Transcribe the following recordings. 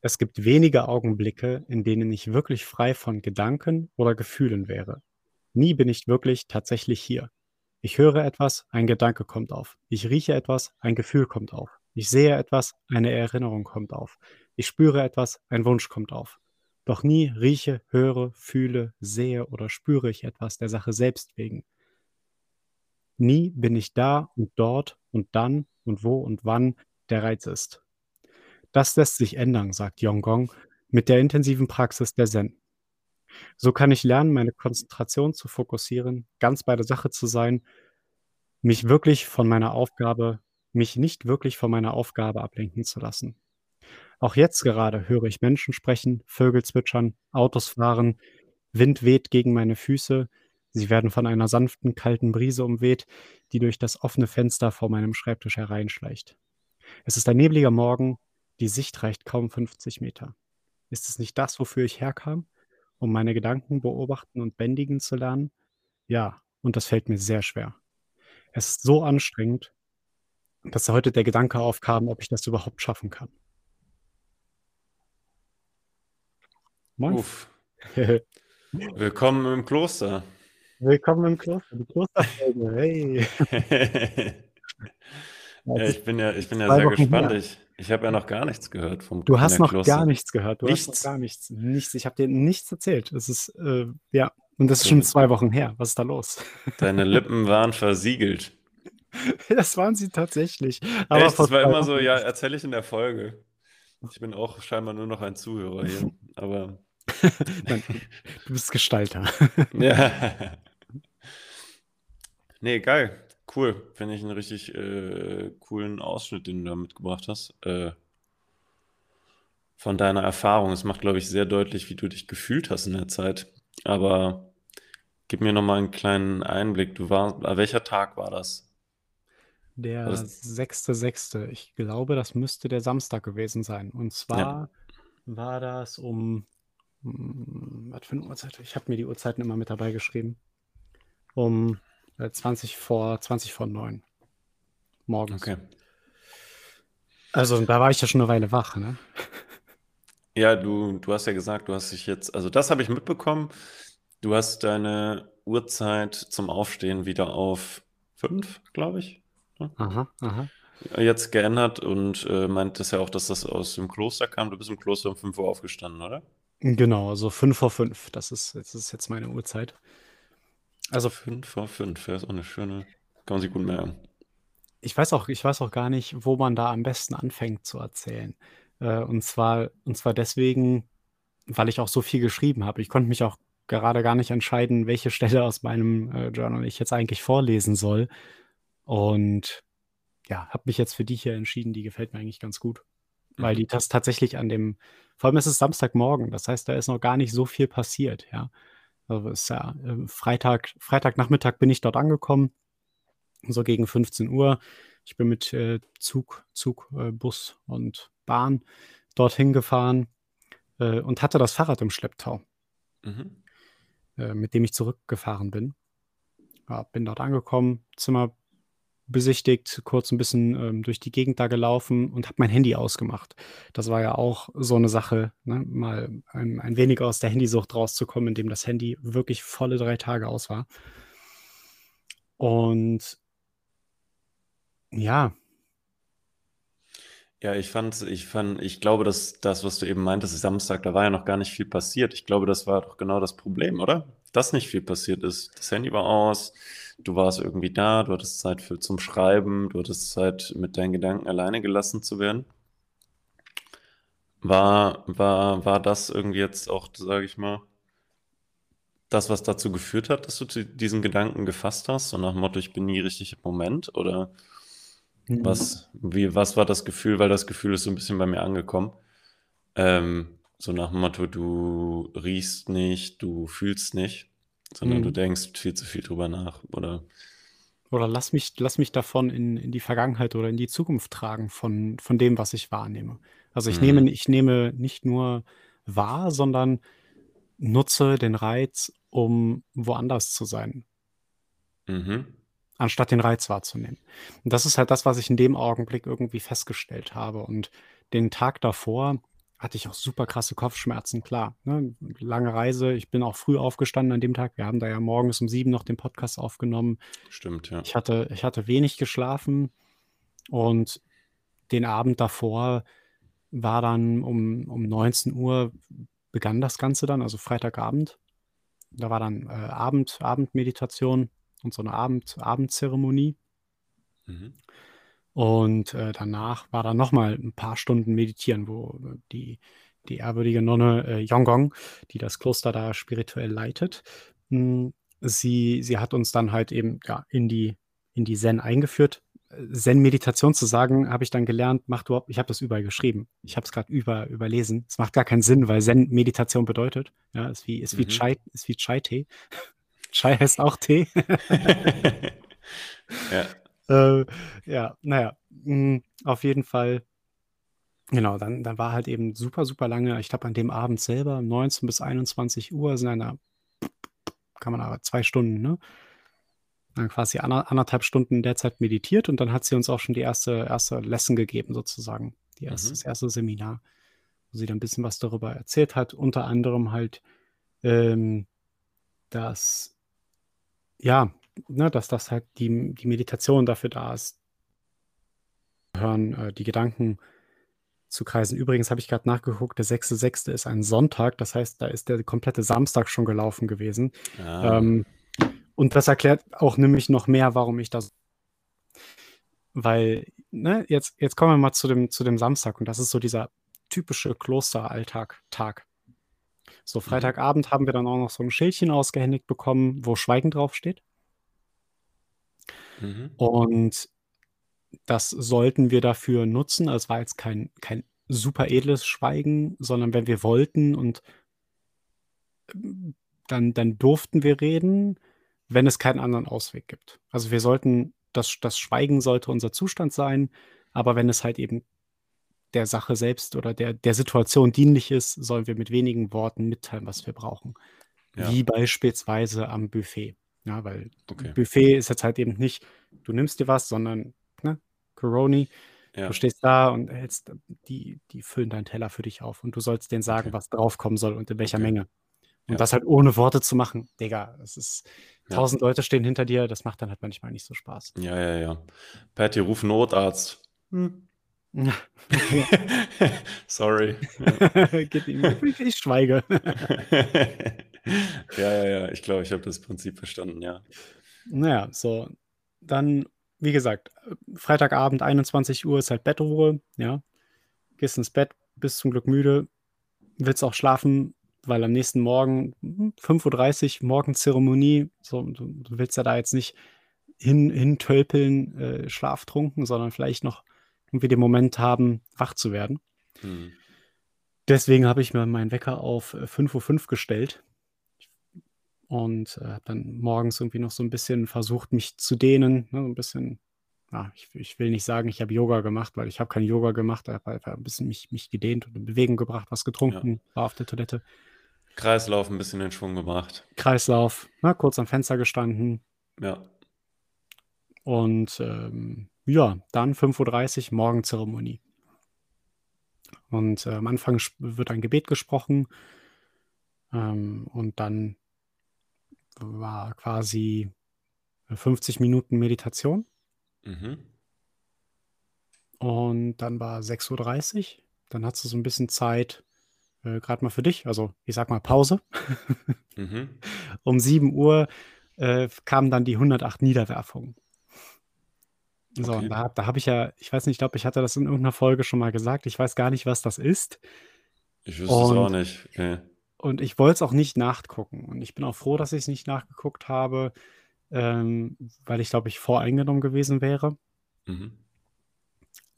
Es gibt wenige Augenblicke, in denen ich wirklich frei von Gedanken oder Gefühlen wäre. Nie bin ich wirklich tatsächlich hier. Ich höre etwas, ein Gedanke kommt auf. Ich rieche etwas, ein Gefühl kommt auf. Ich sehe etwas, eine Erinnerung kommt auf. Ich spüre etwas, ein Wunsch kommt auf. Doch nie rieche, höre, fühle, sehe oder spüre ich etwas der Sache selbst wegen. Nie bin ich da und dort und dann und wo und wann der Reiz ist. Das lässt sich ändern, sagt Yonggong, mit der intensiven Praxis der Zen. So kann ich lernen, meine Konzentration zu fokussieren, ganz bei der Sache zu sein, mich wirklich von meiner Aufgabe mich nicht wirklich von meiner Aufgabe ablenken zu lassen. Auch jetzt gerade höre ich Menschen sprechen, Vögel zwitschern, Autos fahren, Wind weht gegen meine Füße, sie werden von einer sanften, kalten Brise umweht, die durch das offene Fenster vor meinem Schreibtisch hereinschleicht. Es ist ein nebliger Morgen, die Sicht reicht kaum 50 Meter. Ist es nicht das, wofür ich herkam? Um meine Gedanken beobachten und bändigen zu lernen? Ja, und das fällt mir sehr schwer. Es ist so anstrengend, dass heute der Gedanke aufkam, ob ich das überhaupt schaffen kann. Moin. Willkommen im Kloster. Willkommen im Kloster, die Klosterfolge. Hey. ja, ich bin ja, ich bin ja sehr Wochen gespannt. Ich, ich habe ja noch gar nichts gehört vom Du hast noch gar nichts gehört. Du nichts. hast noch gar nichts. Nichts. Ich habe dir nichts erzählt. Es ist, äh, ja, und das ist schon zwei Wochen her. Was ist da los? Deine Lippen waren versiegelt. Das waren sie tatsächlich. Aber Echt? Das war immer so, ja, erzähle ich in der Folge. Ich bin auch scheinbar nur noch ein Zuhörer hier, aber. Nein, du bist Gestalter. ja. Nee, geil. Cool. Finde ich einen richtig äh, coolen Ausschnitt, den du da mitgebracht hast. Äh, von deiner Erfahrung. Es macht, glaube ich, sehr deutlich, wie du dich gefühlt hast in der Zeit. Aber gib mir nochmal einen kleinen Einblick. Du war, welcher Tag war das? Der sechste, sechste. Ich glaube, das müsste der Samstag gewesen sein. Und zwar ja. war das um, hm, was für eine Uhrzeit? Ich habe mir die Uhrzeiten immer mit dabei geschrieben. Um 20 äh, vor, 20 vor 9 morgens. Okay. Also da war ich ja schon eine Weile wach, ne? Ja, du, du hast ja gesagt, du hast dich jetzt, also das habe ich mitbekommen. Du hast deine Uhrzeit zum Aufstehen wieder auf 5, glaube ich. Ne? Aha, aha. Jetzt geändert und äh, meint ja auch, dass das aus dem Kloster kam. Du bist im Kloster um 5 Uhr aufgestanden, oder? Genau, also 5 vor 5. Das ist, das ist jetzt meine Uhrzeit. Also 5 vor 5, ja, ist auch eine schöne, kann man sich gut merken. Ich weiß auch, ich weiß auch gar nicht, wo man da am besten anfängt zu erzählen. Äh, und zwar, und zwar deswegen, weil ich auch so viel geschrieben habe. Ich konnte mich auch gerade gar nicht entscheiden, welche Stelle aus meinem äh, Journal ich jetzt eigentlich vorlesen soll. Und ja, habe mich jetzt für die hier entschieden, die gefällt mir eigentlich ganz gut. Weil die mhm. das tatsächlich an dem, vor allem ist es Samstagmorgen, das heißt, da ist noch gar nicht so viel passiert, ja. Also ist ja äh, Freitag, Freitagnachmittag bin ich dort angekommen, so gegen 15 Uhr. Ich bin mit äh, Zug, Zug, äh, Bus und Bahn dorthin gefahren äh, und hatte das Fahrrad im Schlepptau, mhm. Mit dem ich zurückgefahren bin. Ja, bin dort angekommen, Zimmer besichtigt, kurz ein bisschen ähm, durch die Gegend da gelaufen und habe mein Handy ausgemacht. Das war ja auch so eine Sache, ne? mal ein, ein wenig aus der Handysucht rauszukommen, indem das Handy wirklich volle drei Tage aus war. Und ja. Ja, ich fand, ich fand, ich glaube, dass das, was du eben meintest, Samstag, da war ja noch gar nicht viel passiert. Ich glaube, das war doch genau das Problem, oder? Dass nicht viel passiert ist. Das Handy war aus, du warst irgendwie da, du hattest Zeit für, zum Schreiben, du hattest Zeit, mit deinen Gedanken alleine gelassen zu werden. War, war, war das irgendwie jetzt auch, sage ich mal, das, was dazu geführt hat, dass du diesen Gedanken gefasst hast, so nach dem Motto, ich bin nie richtig im Moment? Oder mhm. was, wie, was war das Gefühl? Weil das Gefühl ist so ein bisschen bei mir angekommen. Ähm, so nach dem Motto, du riechst nicht, du fühlst nicht sondern du mhm. denkst viel zu viel drüber nach, oder? Oder lass mich, lass mich davon in, in die Vergangenheit oder in die Zukunft tragen von, von dem, was ich wahrnehme. Also ich nehme, mhm. ich nehme nicht nur wahr, sondern nutze den Reiz, um woanders zu sein. Mhm. Anstatt den Reiz wahrzunehmen. Und das ist halt das, was ich in dem Augenblick irgendwie festgestellt habe. Und den Tag davor hatte ich auch super krasse Kopfschmerzen, klar. Ne? Lange Reise. Ich bin auch früh aufgestanden an dem Tag. Wir haben da ja morgens um sieben noch den Podcast aufgenommen. Stimmt, ja. Ich hatte, ich hatte wenig geschlafen und den Abend davor war dann um, um 19 Uhr begann das Ganze dann, also Freitagabend. Da war dann äh, Abend, Abendmeditation und so eine Abend, Abendzeremonie. Mhm. Und äh, danach war dann nochmal ein paar Stunden meditieren, wo die, die ehrwürdige Nonne äh, Yonggong, die das Kloster da spirituell leitet, mh, hm, sie, sie hat uns dann halt eben ja, in, die, in die Zen eingeführt. Zen-Meditation zu sagen, habe ich dann gelernt, macht überhaupt, ich habe das überall geschrieben. Ich habe es gerade über, überlesen. Es macht gar keinen Sinn, weil Zen-Meditation bedeutet, ja, ist wie, ist wie mhm. Chai, ist wie Chai-Tee. Chai heißt auch Tee. ja. Äh, ja, naja, mh, mm, auf jeden Fall. Genau, dann, dann war halt eben super, super lange, ich glaube an dem Abend selber, 19 bis 21 Uhr, sind einer, kann man aber zwei Stunden, ne? Dann quasi anderthalb Stunden in der Zeit meditiert und dann hat sie uns auch schon die erste, erste Lesson gegeben, sozusagen. Die erste, mhm. Das erste Seminar, wo sie dann ein bisschen was darüber erzählt hat. Unter anderem halt, ähm, dass, ja, ne, dass das halt die, die Meditation dafür da ist, hören, äh, die Gedanken zu kreisen. Übrigens habe ich gerade nachgeguckt, der 6.6. ist ein Sonntag, das heißt, da ist der komplette Samstag schon gelaufen gewesen. Ah. Ähm, und das erklärt auch nämlich noch mehr, warum ich das. Weil, ne, jetzt, jetzt kommen wir mal zu dem, zu dem Samstag und das ist so dieser typische Klosteralltag, Tag. So, mhm. Freitagabend haben wir dann auch noch so ein Schildchen ausgehändigt bekommen, wo Schweigen draufsteht. Mhm. Und das sollten wir dafür nutzen. Es war jetzt kein, kein super edles Schweigen, sondern wenn wir wollten und dann, dann durften wir reden, wenn es keinen anderen Ausweg gibt. Also wir sollten, das, das Schweigen sollte unser Zustand sein, aber wenn es halt eben der Sache selbst oder der, der Situation dienlich ist, sollen wir mit wenigen Worten mitteilen, was wir brauchen. Ja. Wie beispielsweise am Buffet. Ja, weil okay. Buffet ist jetzt halt eben nicht, du nimmst dir was, sondern ne, Coroni, ja. du stehst da und hältst, die, die füllen deinen Teller für dich auf und du sollst denen sagen, okay. was draufkommen soll und in welcher okay. Menge. Und ja. das halt ohne Worte zu machen, Digga, das ist, tausend Leute stehen hinter dir, das macht dann halt manchmal nicht so Spaß. Ja, ja, ja. Patty, ruf Notarzt. Hm. Sorry. ich schweige. Ja, ja, ja. Ich glaube, ich habe das Prinzip verstanden, ja. Naja, so. Dann, wie gesagt, Freitagabend, 21 Uhr ist halt Bettruhe, ja. Gehst ins Bett, bist zum Glück müde, willst auch schlafen, weil am nächsten Morgen, 5.30 Uhr, Morgenzeremonie, so, du, du, willst ja da jetzt nicht hin, hintölpeln, äh, schlaftrunken, sondern vielleicht noch irgendwie den Moment haben, wach zu werden. Mhm. Deswegen habe ich mir meinen Wecker auf 5.05 äh, Uhr gestellt und äh, habe dann morgens irgendwie noch so ein bisschen versucht, mich zu dehnen, ne, so ein bisschen, ja, ich, ich, will nicht sagen, ich habe Yoga gemacht, weil ich habe kein Yoga gemacht, aber einfach ein bisschen mich, mich gedehnt und in Bewegung gebracht, was getrunken, ja. war auf der Toilette. Kreislauf ein bisschen in Schwung gebracht. Kreislauf, ne, kurz am Fenster gestanden. Ja. Und ähm, ja, dann 5.30 Uhr Morgenzeremonie. Und äh, am Anfang wird ein Gebet gesprochen. Ähm, und dann war quasi 50 Minuten Meditation. Mhm. Und dann war 6.30 Uhr. Dann hast du so ein bisschen Zeit, äh, gerade mal für dich, also ich sag mal Pause. mhm. Um 7 Uhr äh, kamen dann die 108 Niederwerfungen. So, okay. und da, da habe ich ja, ich weiß nicht, ich glaube, ich hatte das in irgendeiner Folge schon mal gesagt. Ich weiß gar nicht, was das ist. Ich wüsste es auch nicht. Okay. Und ich wollte es auch nicht nachgucken. Und ich bin auch froh, dass ich es nicht nachgeguckt habe, ähm, weil ich, glaube ich, voreingenommen gewesen wäre. Mhm.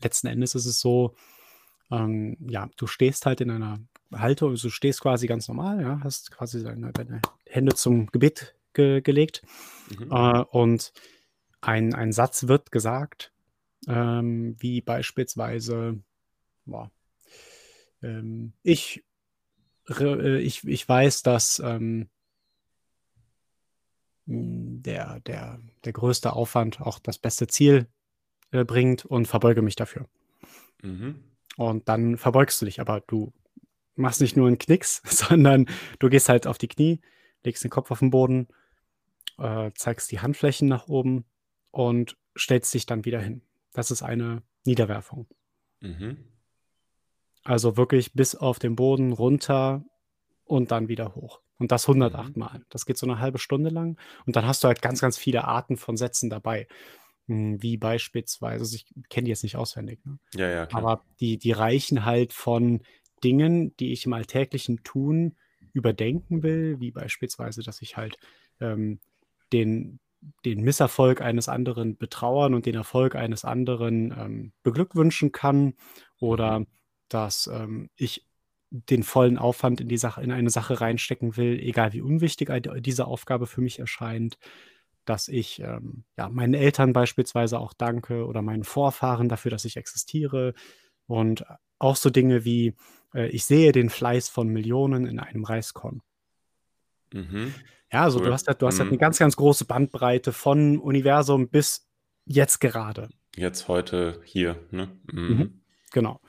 Letzten Endes ist es so, ähm, ja, du stehst halt in einer Haltung, also du stehst quasi ganz normal, ja, hast quasi deine, deine Hände zum Gebet ge gelegt. Mhm. Äh, und ein, ein Satz wird gesagt, ähm, wie beispielsweise, boah, ähm, ich, ich, ich weiß, dass ähm, der, der, der größte Aufwand auch das beste Ziel äh, bringt und verbeuge mich dafür. Mhm. Und dann verbeugst du dich, aber du machst nicht nur einen Knicks, sondern du gehst halt auf die Knie, legst den Kopf auf den Boden, äh, zeigst die Handflächen nach oben und stellst dich dann wieder hin. Das ist eine Niederwerfung. Mhm. Also wirklich bis auf den Boden runter und dann wieder hoch. Und das 108 Mhm. Mal. Das geht so eine halbe Stunde lang. Und dann hast du halt ganz, ganz viele Arten von Sätzen dabei. Hm, wie beispielsweise, also ich kenne die jetzt nicht auswendig, ne? Ja, ja, klar. aber die, die reichen halt von Dingen, die ich im alltäglichen Tun überdenken will, wie beispielsweise, dass ich halt ähm, den, den Misserfolg eines anderen betrauern und den Erfolg eines anderen ähm, beglückwünschen kann oder Mhm. Dass ähm, ich den vollen Aufwand in die Sache, in eine Sache reinstecken will, egal wie unwichtig diese Aufgabe für mich erscheint, dass ich ähm, ja, meinen Eltern beispielsweise auch danke oder meinen Vorfahren dafür, dass ich existiere und auch so Dinge wie äh, ich sehe den Fleiß von Millionen in einem Reiskorn. Mhm. Ja, also du Cool. hast halt, du hast halt eine Mhm. ganz, ganz große Bandbreite von Universum bis jetzt gerade. Jetzt heute hier, ne? Mhm. Mhm. Genau.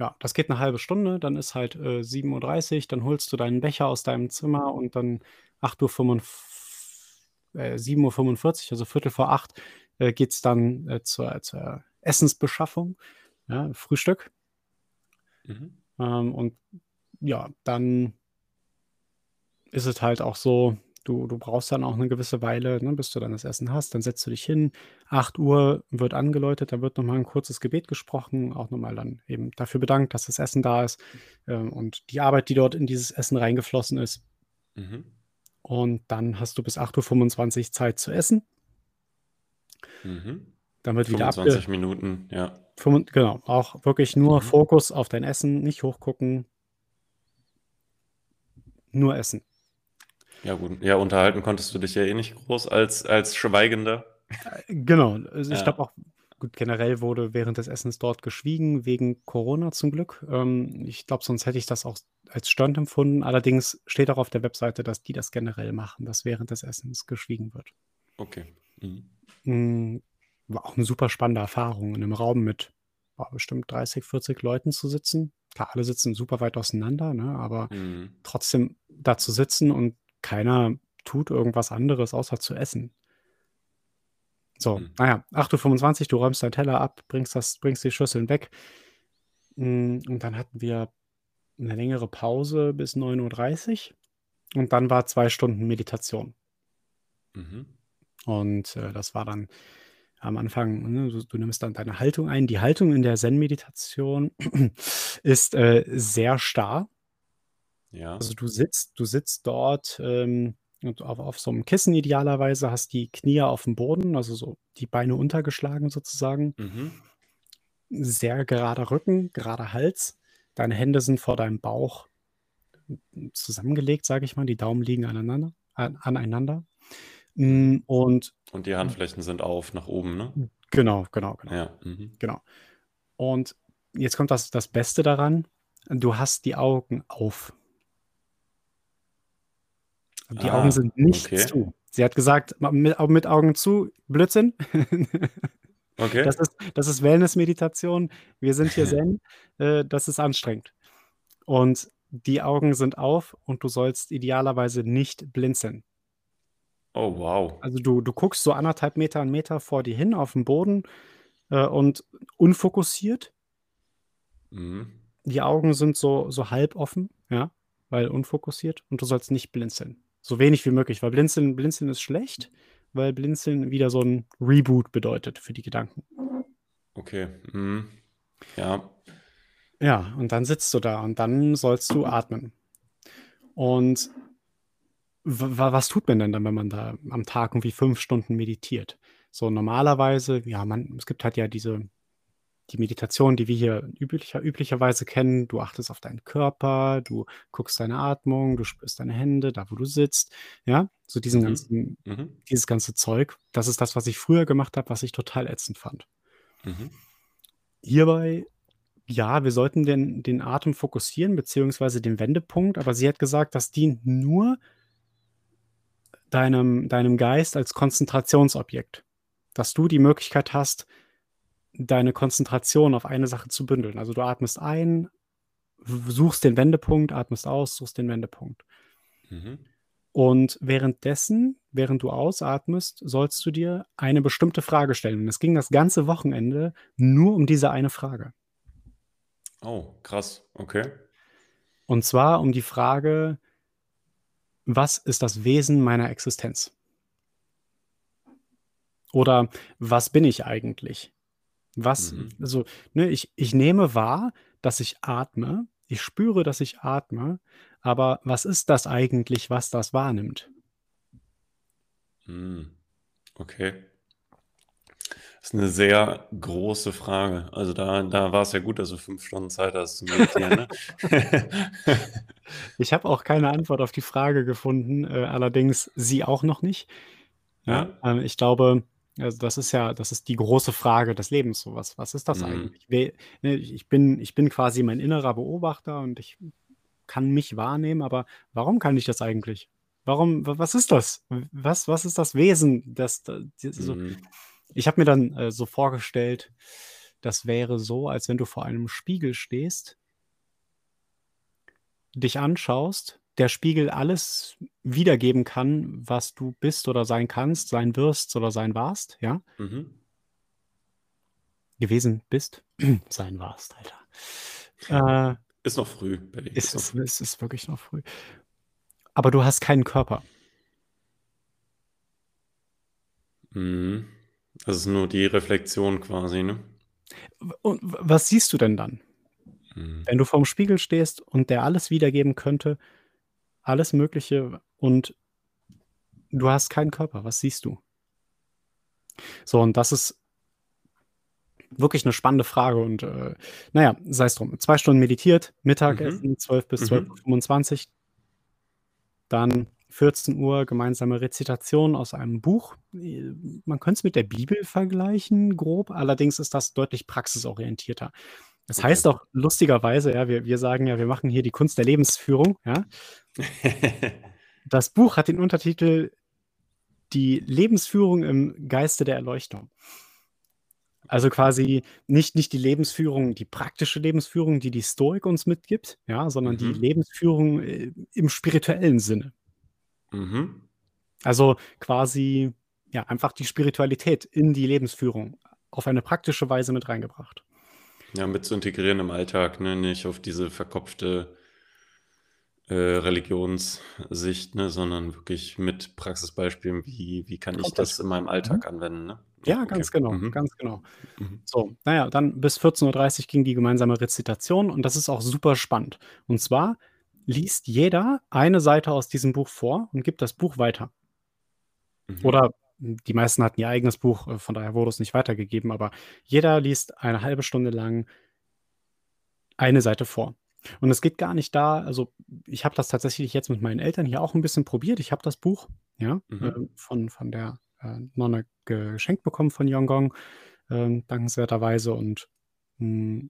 Ja, das geht eine halbe Stunde, dann ist halt äh, 7.30 Uhr, dann holst du deinen Becher aus deinem Zimmer und dann 8.45 Uhr, äh, 7.45 Uhr, also Viertel vor acht, äh, geht es dann äh, zur, zur Essensbeschaffung, ja, Frühstück. Mhm. Ähm, und ja, dann ist es halt auch so, du, du brauchst dann auch eine gewisse Weile, ne, bis du dann das Essen hast. Dann setzt du dich hin. 8 Uhr wird angeläutet, da wird nochmal ein kurzes Gebet gesprochen, auch nochmal dann eben dafür bedankt, dass das Essen da ist ähm, und die Arbeit, die dort in dieses Essen reingeflossen ist. Mhm. Und dann hast du bis 8.25 Uhr Zeit zu essen. Mhm. Dann wird wieder 25 abge... Minuten, ja. Genau, auch wirklich nur Mhm. Fokus auf dein Essen, nicht hochgucken, nur essen. Ja, gut. Ja, unterhalten konntest du dich ja eh nicht groß als, als Schweigender. Genau, also ich Ja. glaube auch, gut, generell wurde während des Essens dort geschwiegen, wegen Corona zum Glück. Ähm, ich glaube, sonst hätte ich das auch als störend empfunden. Allerdings steht auch auf der Webseite, dass die das generell machen, dass während des Essens geschwiegen wird. Okay. Mhm. Mm, War auch eine super spannende Erfahrung, in einem Raum mit boah, bestimmt 30, 40 Leuten zu sitzen. Klar, alle sitzen super weit auseinander, ne? aber Mhm. trotzdem da zu sitzen und keiner tut irgendwas anderes, außer zu essen. So, Mhm. naja, 8.25 Uhr, du räumst deinen Teller ab, bringst, das, bringst die Schüsseln weg. Mm, Und dann hatten wir eine längere Pause bis 9.30 Uhr und dann war zwei Stunden Meditation. Mhm. Und äh, das war dann am Anfang, ne, du, du nimmst dann deine Haltung ein. Die Haltung in der Zen-Meditation ist äh, sehr starr. Ja. Also du sitzt, du sitzt dort ähm, auf, auf so einem Kissen idealerweise, hast die Knie auf dem Boden, also so die Beine untergeschlagen sozusagen. Mhm. Sehr gerader Rücken, gerader Hals. Deine Hände sind vor deinem Bauch zusammengelegt, sage ich mal. Die Daumen liegen aneinander. An, aneinander. Mm, Und Und die Handflächen sind auf nach oben, ne? genau, genau, genau. Ja. Mhm. Genau. Und jetzt kommt das, das Beste daran. Du hast die Augen auf. Die Ah, Augen sind nicht okay. zu. Sie hat gesagt, mit, mit Augen zu, Blödsinn. Okay. Das ist, das ist Wellness-Meditation. Wir sind hier Zen. Äh, das ist anstrengend. Und die Augen sind auf und du sollst idealerweise nicht blinzeln. Oh, wow. Also du, du guckst so anderthalb Meter, einen Meter vor dir hin auf den Boden äh, und unfokussiert. Mhm. Die Augen sind so, so halb offen, ja, weil unfokussiert und du sollst nicht blinzeln. So wenig wie möglich, weil blinzeln, blinzeln ist schlecht, weil blinzeln wieder so ein Reboot bedeutet für die Gedanken. Okay. Mhm. Ja. Ja, und dann sitzt du da und dann sollst du atmen. Und was tut man denn dann, wenn man da am Tag irgendwie fünf Stunden meditiert? So normalerweise, ja, man, es gibt halt ja diese, die Meditation, die wir hier üblicher, üblicherweise kennen. Du achtest auf deinen Körper, du guckst deine Atmung, du spürst deine Hände, da wo du sitzt. Ja, so diesen Mhm. ganzen, Mhm. dieses ganze Zeug. Das ist das, was ich früher gemacht habe, was ich total ätzend fand. Mhm. Hierbei, ja, wir sollten den, den Atem fokussieren, beziehungsweise den Wendepunkt, aber sie hat gesagt, das dient nur deinem, deinem Geist als Konzentrationsobjekt. Dass du die Möglichkeit hast, deine Konzentration auf eine Sache zu bündeln. Also du atmest ein, suchst den Wendepunkt, atmest aus, suchst den Wendepunkt. Mhm. Und währenddessen, während du ausatmest, sollst du dir eine bestimmte Frage stellen. Und es ging das ganze Wochenende nur um diese eine Frage. Oh, krass. Okay. Und zwar um die Frage, was ist das Wesen meiner Existenz? Oder was bin ich eigentlich? Was, Mhm. also, ne, ich, ich nehme wahr, dass ich atme, ich spüre, dass ich atme, aber was ist das eigentlich, was das wahrnimmt? Hm. Okay. Das ist eine sehr große Frage. Also da, da war es ja gut, dass du fünf Stunden Zeit hast zu meditieren. Ne? Ich habe auch keine Antwort auf die Frage gefunden, äh, allerdings sie auch noch nicht. Ja, ähm, ich glaube, also das ist ja, das ist die große Frage des Lebens. So was, was ist das Mhm. eigentlich? Ne, Ich bin, ich bin quasi mein innerer Beobachter und ich kann mich wahrnehmen, aber warum kann ich das eigentlich? Warum, wa- was ist das? Was, was ist das Wesen? Das, das, so, Mhm. ich habe mir dann äh, so vorgestellt, das wäre so, als wenn du vor einem Spiegel stehst, dich anschaust, der Spiegel alles wiedergeben kann, was du bist oder sein kannst, sein wirst oder sein warst, ja? Mhm. Gewesen bist, sein warst, Alter. Äh, Ist noch früh, es, noch ist, früh. es ist wirklich noch früh. Aber du hast keinen Körper. Mhm. Das ist nur die Reflexion quasi, ne? Und was siehst du denn dann? Mhm. Wenn du vorm Spiegel stehst und der alles wiedergeben könnte, alles Mögliche und du hast keinen Körper, was siehst du? So, und das ist wirklich eine spannende Frage und äh, naja, sei es drum. Zwei Stunden meditiert, Mittagessen, 12 bis Mhm. 12.25 Uhr. Dann 14 Uhr gemeinsame Rezitation aus einem Buch. Man könnte es mit der Bibel vergleichen, grob. Allerdings ist das deutlich praxisorientierter. Das Okay. heißt auch lustigerweise, ja, wir, wir sagen ja, wir machen hier die Kunst der Lebensführung. Ja. Das Buch hat den Untertitel Die Lebensführung im Geiste der Erleuchtung. Also quasi nicht, nicht die Lebensführung, die praktische Lebensführung, die die Stoik uns mitgibt, ja, sondern die Mhm. Lebensführung äh, im spirituellen Sinne. mhm. Also quasi, ja, einfach die Spiritualität in die Lebensführung auf eine praktische Weise mit reingebracht. Ja, mit zu integrieren im Alltag, ne? Nicht auf diese verkopfte äh, Religionssicht, ne? Sondern wirklich mit Praxisbeispielen, wie, wie kann ich das in meinem Alltag anwenden, ne? Ja, okay. ganz genau, Mhm. ganz genau. Mhm. So, naja, dann bis 14.30 Uhr ging die gemeinsame Rezitation und das ist auch super spannend. Und zwar liest jeder eine Seite aus diesem Buch vor und gibt das Buch weiter. Mhm. Oder die meisten hatten ihr eigenes Buch, äh, von daher wurde es nicht weitergegeben, aber jeder liest eine halbe Stunde lang eine Seite vor. Und es geht gar nicht da, also ich habe das tatsächlich jetzt mit meinen Eltern hier auch ein bisschen probiert. Ich habe das Buch, ja, Mhm. äh, von, von der äh, Nonne geschenkt bekommen von Yongong, äh, dankenswerterweise. Und mh,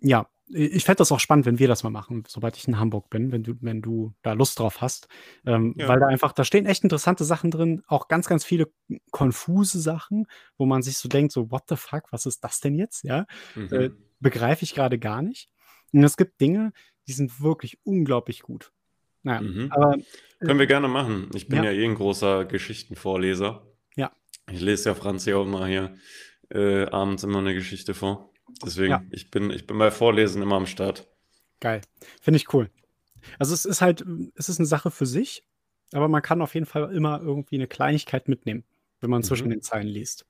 ja, ich fände das auch spannend, wenn wir das mal machen, sobald ich in Hamburg bin, wenn du, wenn du da Lust drauf hast. Ähm, Ja. Weil da einfach, da stehen echt interessante Sachen drin, auch ganz, ganz viele konfuse Sachen, wo man sich so denkt, so, what the fuck, was ist das denn jetzt? Ja, Mhm. äh, begreife ich gerade gar nicht. Und es gibt Dinge, die sind wirklich unglaublich gut. Naja, Mhm. aber Können wir gerne machen. Ich bin Ja. ja, eh ein großer Geschichtenvorleser. Ja. Ich lese ja Franz ja auch mal hier äh, abends immer eine Geschichte vor. Deswegen, Ja. ich bin, ich bin bei Vorlesen immer am Start. Geil. Finde ich cool. Also es ist halt, es ist eine Sache für sich, aber man kann auf jeden Fall immer irgendwie eine Kleinigkeit mitnehmen, wenn man zwischen Mhm. den Zeilen liest.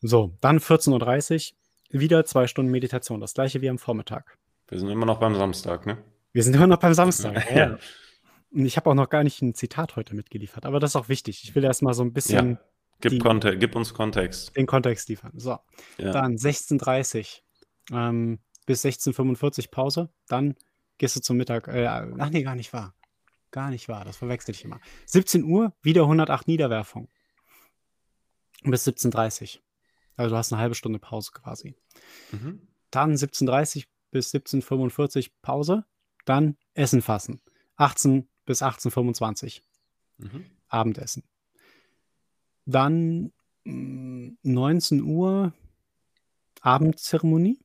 So, dann 14.30 Uhr, wieder zwei Stunden Meditation, das gleiche wie am Vormittag. Wir sind immer noch beim Samstag, ne? Wir sind immer noch beim Samstag. Ja. ja. Und ich habe auch noch gar nicht ein Zitat heute mitgeliefert, aber das ist auch wichtig. Ich will erst mal so ein bisschen Ja. Gib, die- Konte gib uns Kontext. den Kontext liefern. So, Ja. dann 16.30 ähm, bis 16.45 Pause. Dann gehst du zum Mittag. Äh, ach nee, gar nicht wahr. Gar nicht wahr. Das verwechsel ich immer. 17 Uhr, wieder 108 Niederwerfung. Bis 17.30 Also du hast eine halbe Stunde Pause quasi. Mhm. Dann 17.30 bis 17.45 Pause. Dann Essen fassen. 18 bis 18.25 Mhm. Abendessen. Dann mm, 19 Uhr Abendzeremonie.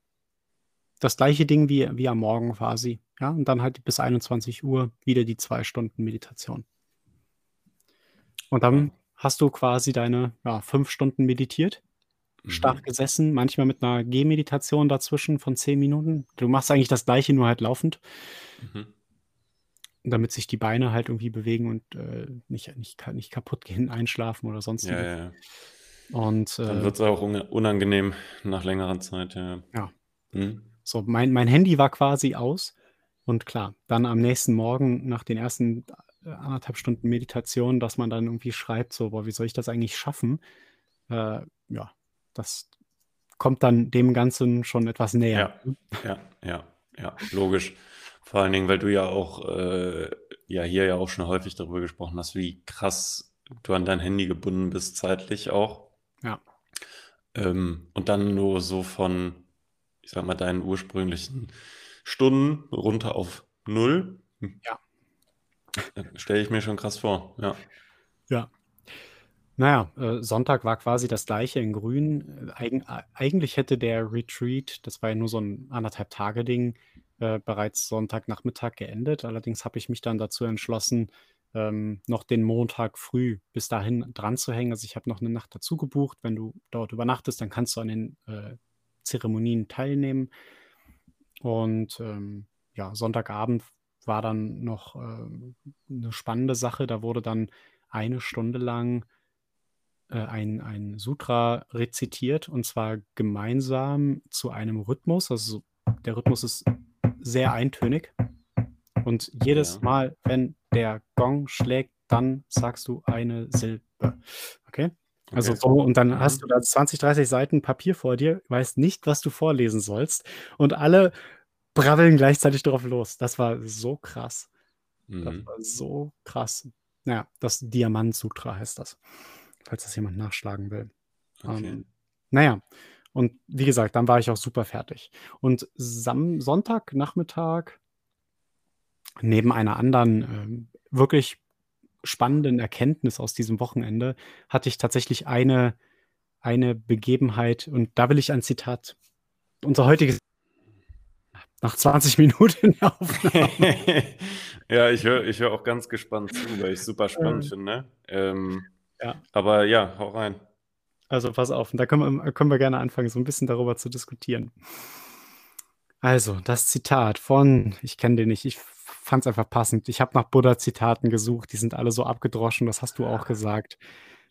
das gleiche Ding wie, wie am Morgen quasi. Ja, und dann halt bis 21 Uhr wieder die zwei Stunden Meditation. Und dann hast du quasi deine ja, fünf Stunden meditiert, Mhm. gesessen, manchmal mit einer Gehmeditation dazwischen von zehn Minuten. Du machst eigentlich das gleiche, nur halt laufend, Mhm. Damit sich die Beine halt irgendwie bewegen und äh, nicht, nicht, nicht kaputt gehen, einschlafen oder Ja, sonstiges. ja, ja. Und Dann äh, wird es auch unangenehm nach längerer Zeit, ja. ja, Mhm. so mein, mein Handy war quasi aus. Und klar, dann am nächsten Morgen nach den ersten äh, anderthalb Stunden Meditation, dass man dann irgendwie schreibt, so, boah, wie soll ich das eigentlich schaffen? Äh, ja, das kommt dann dem Ganzen schon etwas näher. Ja, ja, ja, ja, logisch. Vor allen Dingen, weil du ja auch, äh, ja, hier ja auch schon häufig darüber gesprochen hast, wie krass du an dein Handy gebunden bist, zeitlich auch. Ja. Ähm, und dann nur so von, ich sag mal, deinen ursprünglichen Stunden runter auf null. Ja. Stelle ich mir schon krass vor, ja. Ja. Naja, äh, Sonntag war quasi das gleiche in Grün. Äh, äh, eigentlich hätte der Retreat, das war ja nur so ein anderthalb Tage Ding, äh, bereits Sonntagnachmittag geendet. Allerdings habe ich mich dann dazu entschlossen, ähm, noch den Montag früh bis dahin dran zu hängen. Also ich habe noch eine Nacht dazu gebucht. Wenn du dort übernachtest, dann kannst du an den äh, Zeremonien teilnehmen. Und ähm, ja, Sonntagabend war dann noch ähm, eine spannende Sache. Da wurde dann eine Stunde lang äh, ein, ein Sutra rezitiert und zwar gemeinsam zu einem Rhythmus. Also der Rhythmus ist sehr eintönig. Und jedes Ja. Mal, wenn der Gong schlägt, dann sagst du eine Silbe. Okay? Also Okay. so, und dann Mhm. hast du da 20, 30 Seiten Papier vor dir, weißt nicht, was du vorlesen sollst. Und alle brabbeln gleichzeitig drauf los. Das war so krass. Das Mhm. war so krass. Naja, das Diamant-Sutra heißt das, falls das jemand nachschlagen will. Okay. Ähm, naja, und wie gesagt, dann war ich auch super fertig. Und Sam Sonntagnachmittag, neben einer anderen ähm, wirklich spannenden Erkenntnis aus diesem Wochenende, hatte ich tatsächlich eine, eine Begebenheit, und da will ich ein Zitat, unser heutiges nach 20 Minuten Aufnahme. Ja, ich höre ich hör auch ganz gespannt zu, weil ich es super spannend Ähm, finde. Ähm, ja. aber ja, hau rein. Also pass auf, und da können wir, können wir gerne anfangen, so ein bisschen darüber zu diskutieren. Also, das Zitat von, ich kenne den nicht, ich fand es einfach passend. Ich habe nach Buddha-Zitaten gesucht, die sind alle so abgedroschen, das hast du auch gesagt.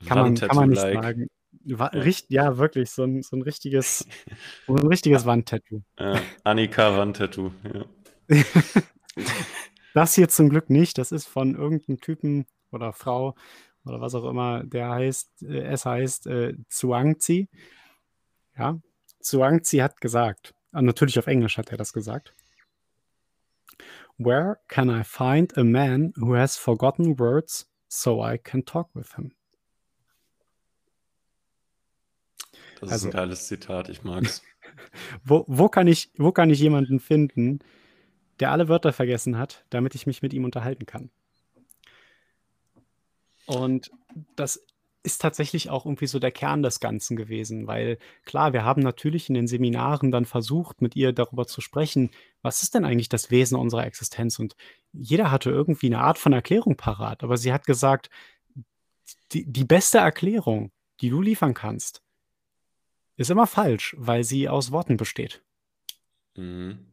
Kann man, kann man nicht Wandtattoo-like. sagen. Wa Ja. richt, ja, wirklich, so ein, so ein richtiges, so ein richtiges Wandtattoo. Äh, Annika Wandtattoo. Ja. Das hier zum Glück nicht, das ist von irgendeinem Typen oder Frau oder was auch immer, der heißt, äh, es heißt äh, Zhuangzi. Ja, Zhuangzi hat gesagt, ah, natürlich auf Englisch hat er das gesagt. Where can I find a man who has forgotten words so I can talk with him? Das Also- ist ein geiles Zitat, ich mag's. Wo, wo, kann ich, wo kann ich jemanden finden, der alle Wörter vergessen hat, damit ich mich mit ihm unterhalten kann? Und das ist tatsächlich auch irgendwie so der Kern des Ganzen gewesen, weil klar, wir haben natürlich in den Seminaren dann versucht, mit ihr darüber zu sprechen, was ist denn eigentlich das Wesen unserer Existenz? Und jeder hatte irgendwie eine Art von Erklärung parat, aber sie hat gesagt, die, die beste Erklärung, die du liefern kannst, ist immer falsch, weil sie aus Worten besteht. Mhm.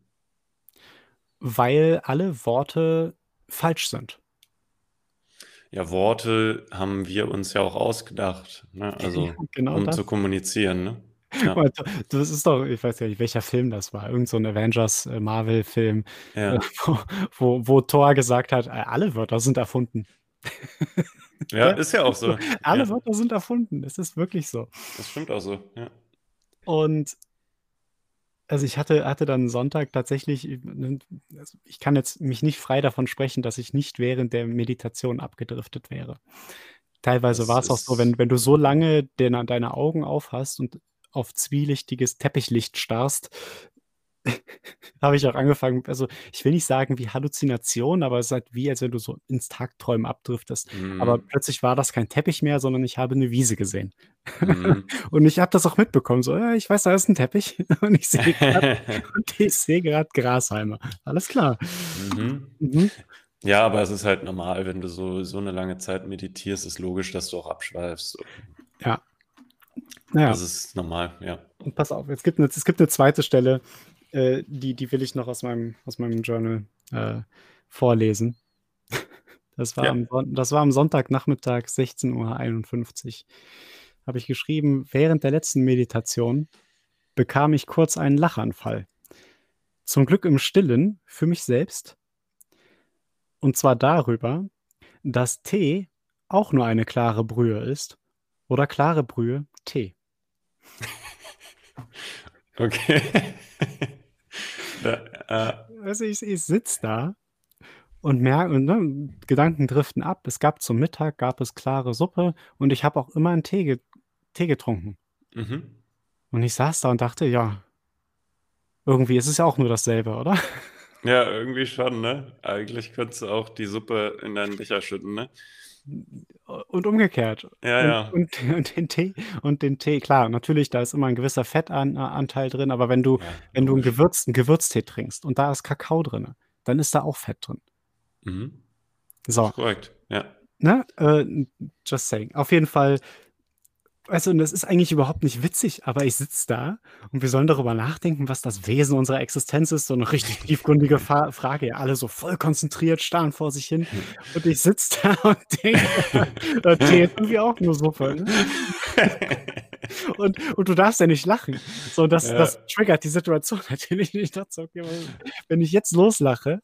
Weil alle Worte falsch sind. Ja, Worte haben wir uns ja auch ausgedacht, ne? Also, genau um das. zu kommunizieren, ne? Ja, Das ist doch, ich weiß ja nicht, welcher Film das war. Irgend so ein Avengers-Marvel-Film, ja, wo, wo, wo Thor gesagt hat, äh, alle Wörter sind erfunden. ja, ist ja auch so. Alle Ja, Wörter sind erfunden. Es ist wirklich so. das stimmt auch so. Ja. Und also ich hatte, hatte dann Sonntag tatsächlich, also ich kann jetzt mich nicht frei davon sprechen, dass ich nicht während der Meditation abgedriftet wäre. Teilweise war es auch so, wenn, wenn du so lange deine, deine Augen auf hast und auf zwielichtiges Teppichlicht starrst, habe ich auch angefangen also, ich will nicht sagen wie Halluzination, aber es ist halt wie, als wenn du so ins Tagträumen abdriftest. Aber Mhm. plötzlich war das kein Teppich mehr, sondern ich habe 'ne Wiese gesehen. Mhm. Und ich habe das auch mitbekommen, so: „Ja, ich weiß, da ist 'n Teppich und ich sehe sehe grad Grashalme. Alles klar.“ Mhm. Mhm. Ja, aber es ist halt normal, wenn du so so 'ne lange Zeit meditierst, ist logisch, dass du auch abschweifst. Ja. Na ja. Das ist normal, ja. Und pass auf, es gibt 'ne es gibt 'ne 2. Stelle, äh, die die will ich noch aus meinem aus meinem Journal, äh, vorlesen. Das war Ja. am das war am Sonntagnachmittag, 16:51 habe ich geschrieben: „Während der letzten Meditation bekam ich kurz einen Lachanfall. Zum Glück im Stillen für mich selbst. Und zwar darüber, dass Tee auch nur eine klare Brühe ist oder klare Brühe Tee.“ Okay. Da, äh Also, ich ich sitze da und merke und ne, Gedanken driften ab. Es gab zum Mittag gab es klare Suppe und ich habe auch immer 'n Tee ge Tee getrunken. Mhm. Und ich saß da und dachte: „Ja“ „irgendwie ist es ja auch nur dasselbe, oder?“ Ja, irgendwie schon, ne? Eigentlich könntest du auch die Suppe in deinen Becher schütten, ne? Und umgekehrt. Ja, Und ja. und und den Tee und den Tee klar, natürlich, da ist immer 'n gewisser Fettan äh, drin, aber wenn du Ja, wenn du 'n logisch. gewürzten Gewürztee trinkst und da ist Kakao drin, dann ist da auch Fett drin. Mhm. So. Korrekt, ja. Ne? Äh, just saying. Auf jeden Fall du, und das ist eigentlich überhaupt nicht witzig, aber ich sitze da und wir sollen darüber nachdenken, was das Wesen unserer Existenz ist, so 'ne richtig tiefgründige Fa Frage, ja, alle so voll konzentriert, starren vor sich hin. Und ich sitze da und denke: „Ja, Tee ist irgendwie auch nur Suppe, ne?“ Und und du darfst ja nicht lachen. So, das Ja. das triggert die Situation natürlich. Ich dachte so: „Okay, wenn ich jetzt loslache“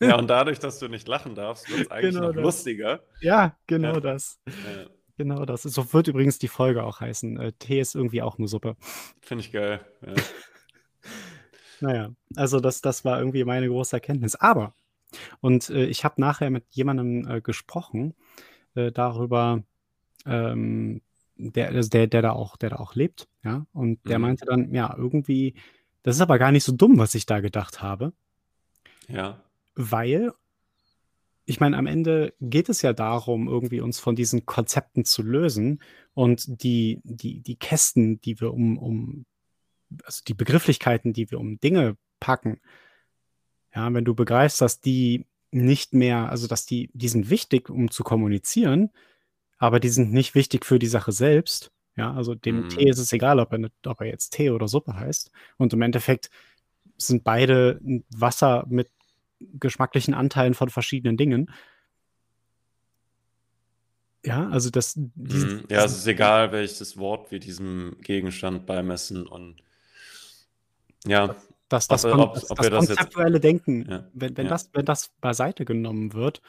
Ja, und dadurch, dass du nicht lachen darfst, wird's eigentlich Genau noch das. lustiger. Ja, genau Ja. das. Ja. Genau das. So wird übrigens die Folge auch heißen, äh, „Tee ist irgendwie auch nur Suppe.“ Finde ich geil, ja. Na ja, also das das war irgendwie meine große Erkenntnis. Aber und, äh, ich habe nachher mit jemandem, äh, gesprochen, äh, darüber, ähm, der also der der da auch der da auch lebt, ja? Und der Mhm. meinte dann: „Ja, irgendwie das ist aber gar nicht so dumm, was ich da gedacht habe.“ Ja. Weil ich meine, am Ende geht es ja darum, irgendwie uns von diesen Konzepten zu lösen und die die die Kästen, die wir um um also die Begrifflichkeiten, die wir um Dinge packen ja, wenn du begreifst, dass die nicht mehr also, dass die die sind wichtig, um zu kommunizieren, aber die sind nicht wichtig für die Sache selbst, ja? Also, dem Tee Mhm. ist es egal, ob er 'ne ob er jetzt Tee oder Suppe heißt. Und im Endeffekt sind beide Wasser mit geschmacklichen Anteilen von verschiedenen Dingen. Ja, also das diesen Mhm. Ja, es ist egal, welches Wort wir diesem Gegenstand beimessen und ja, Das ob das wir kon das ob das das jetzt konzeptuelle Denken, ja, wenn wenn ja. das wenn das beiseite genommen wird,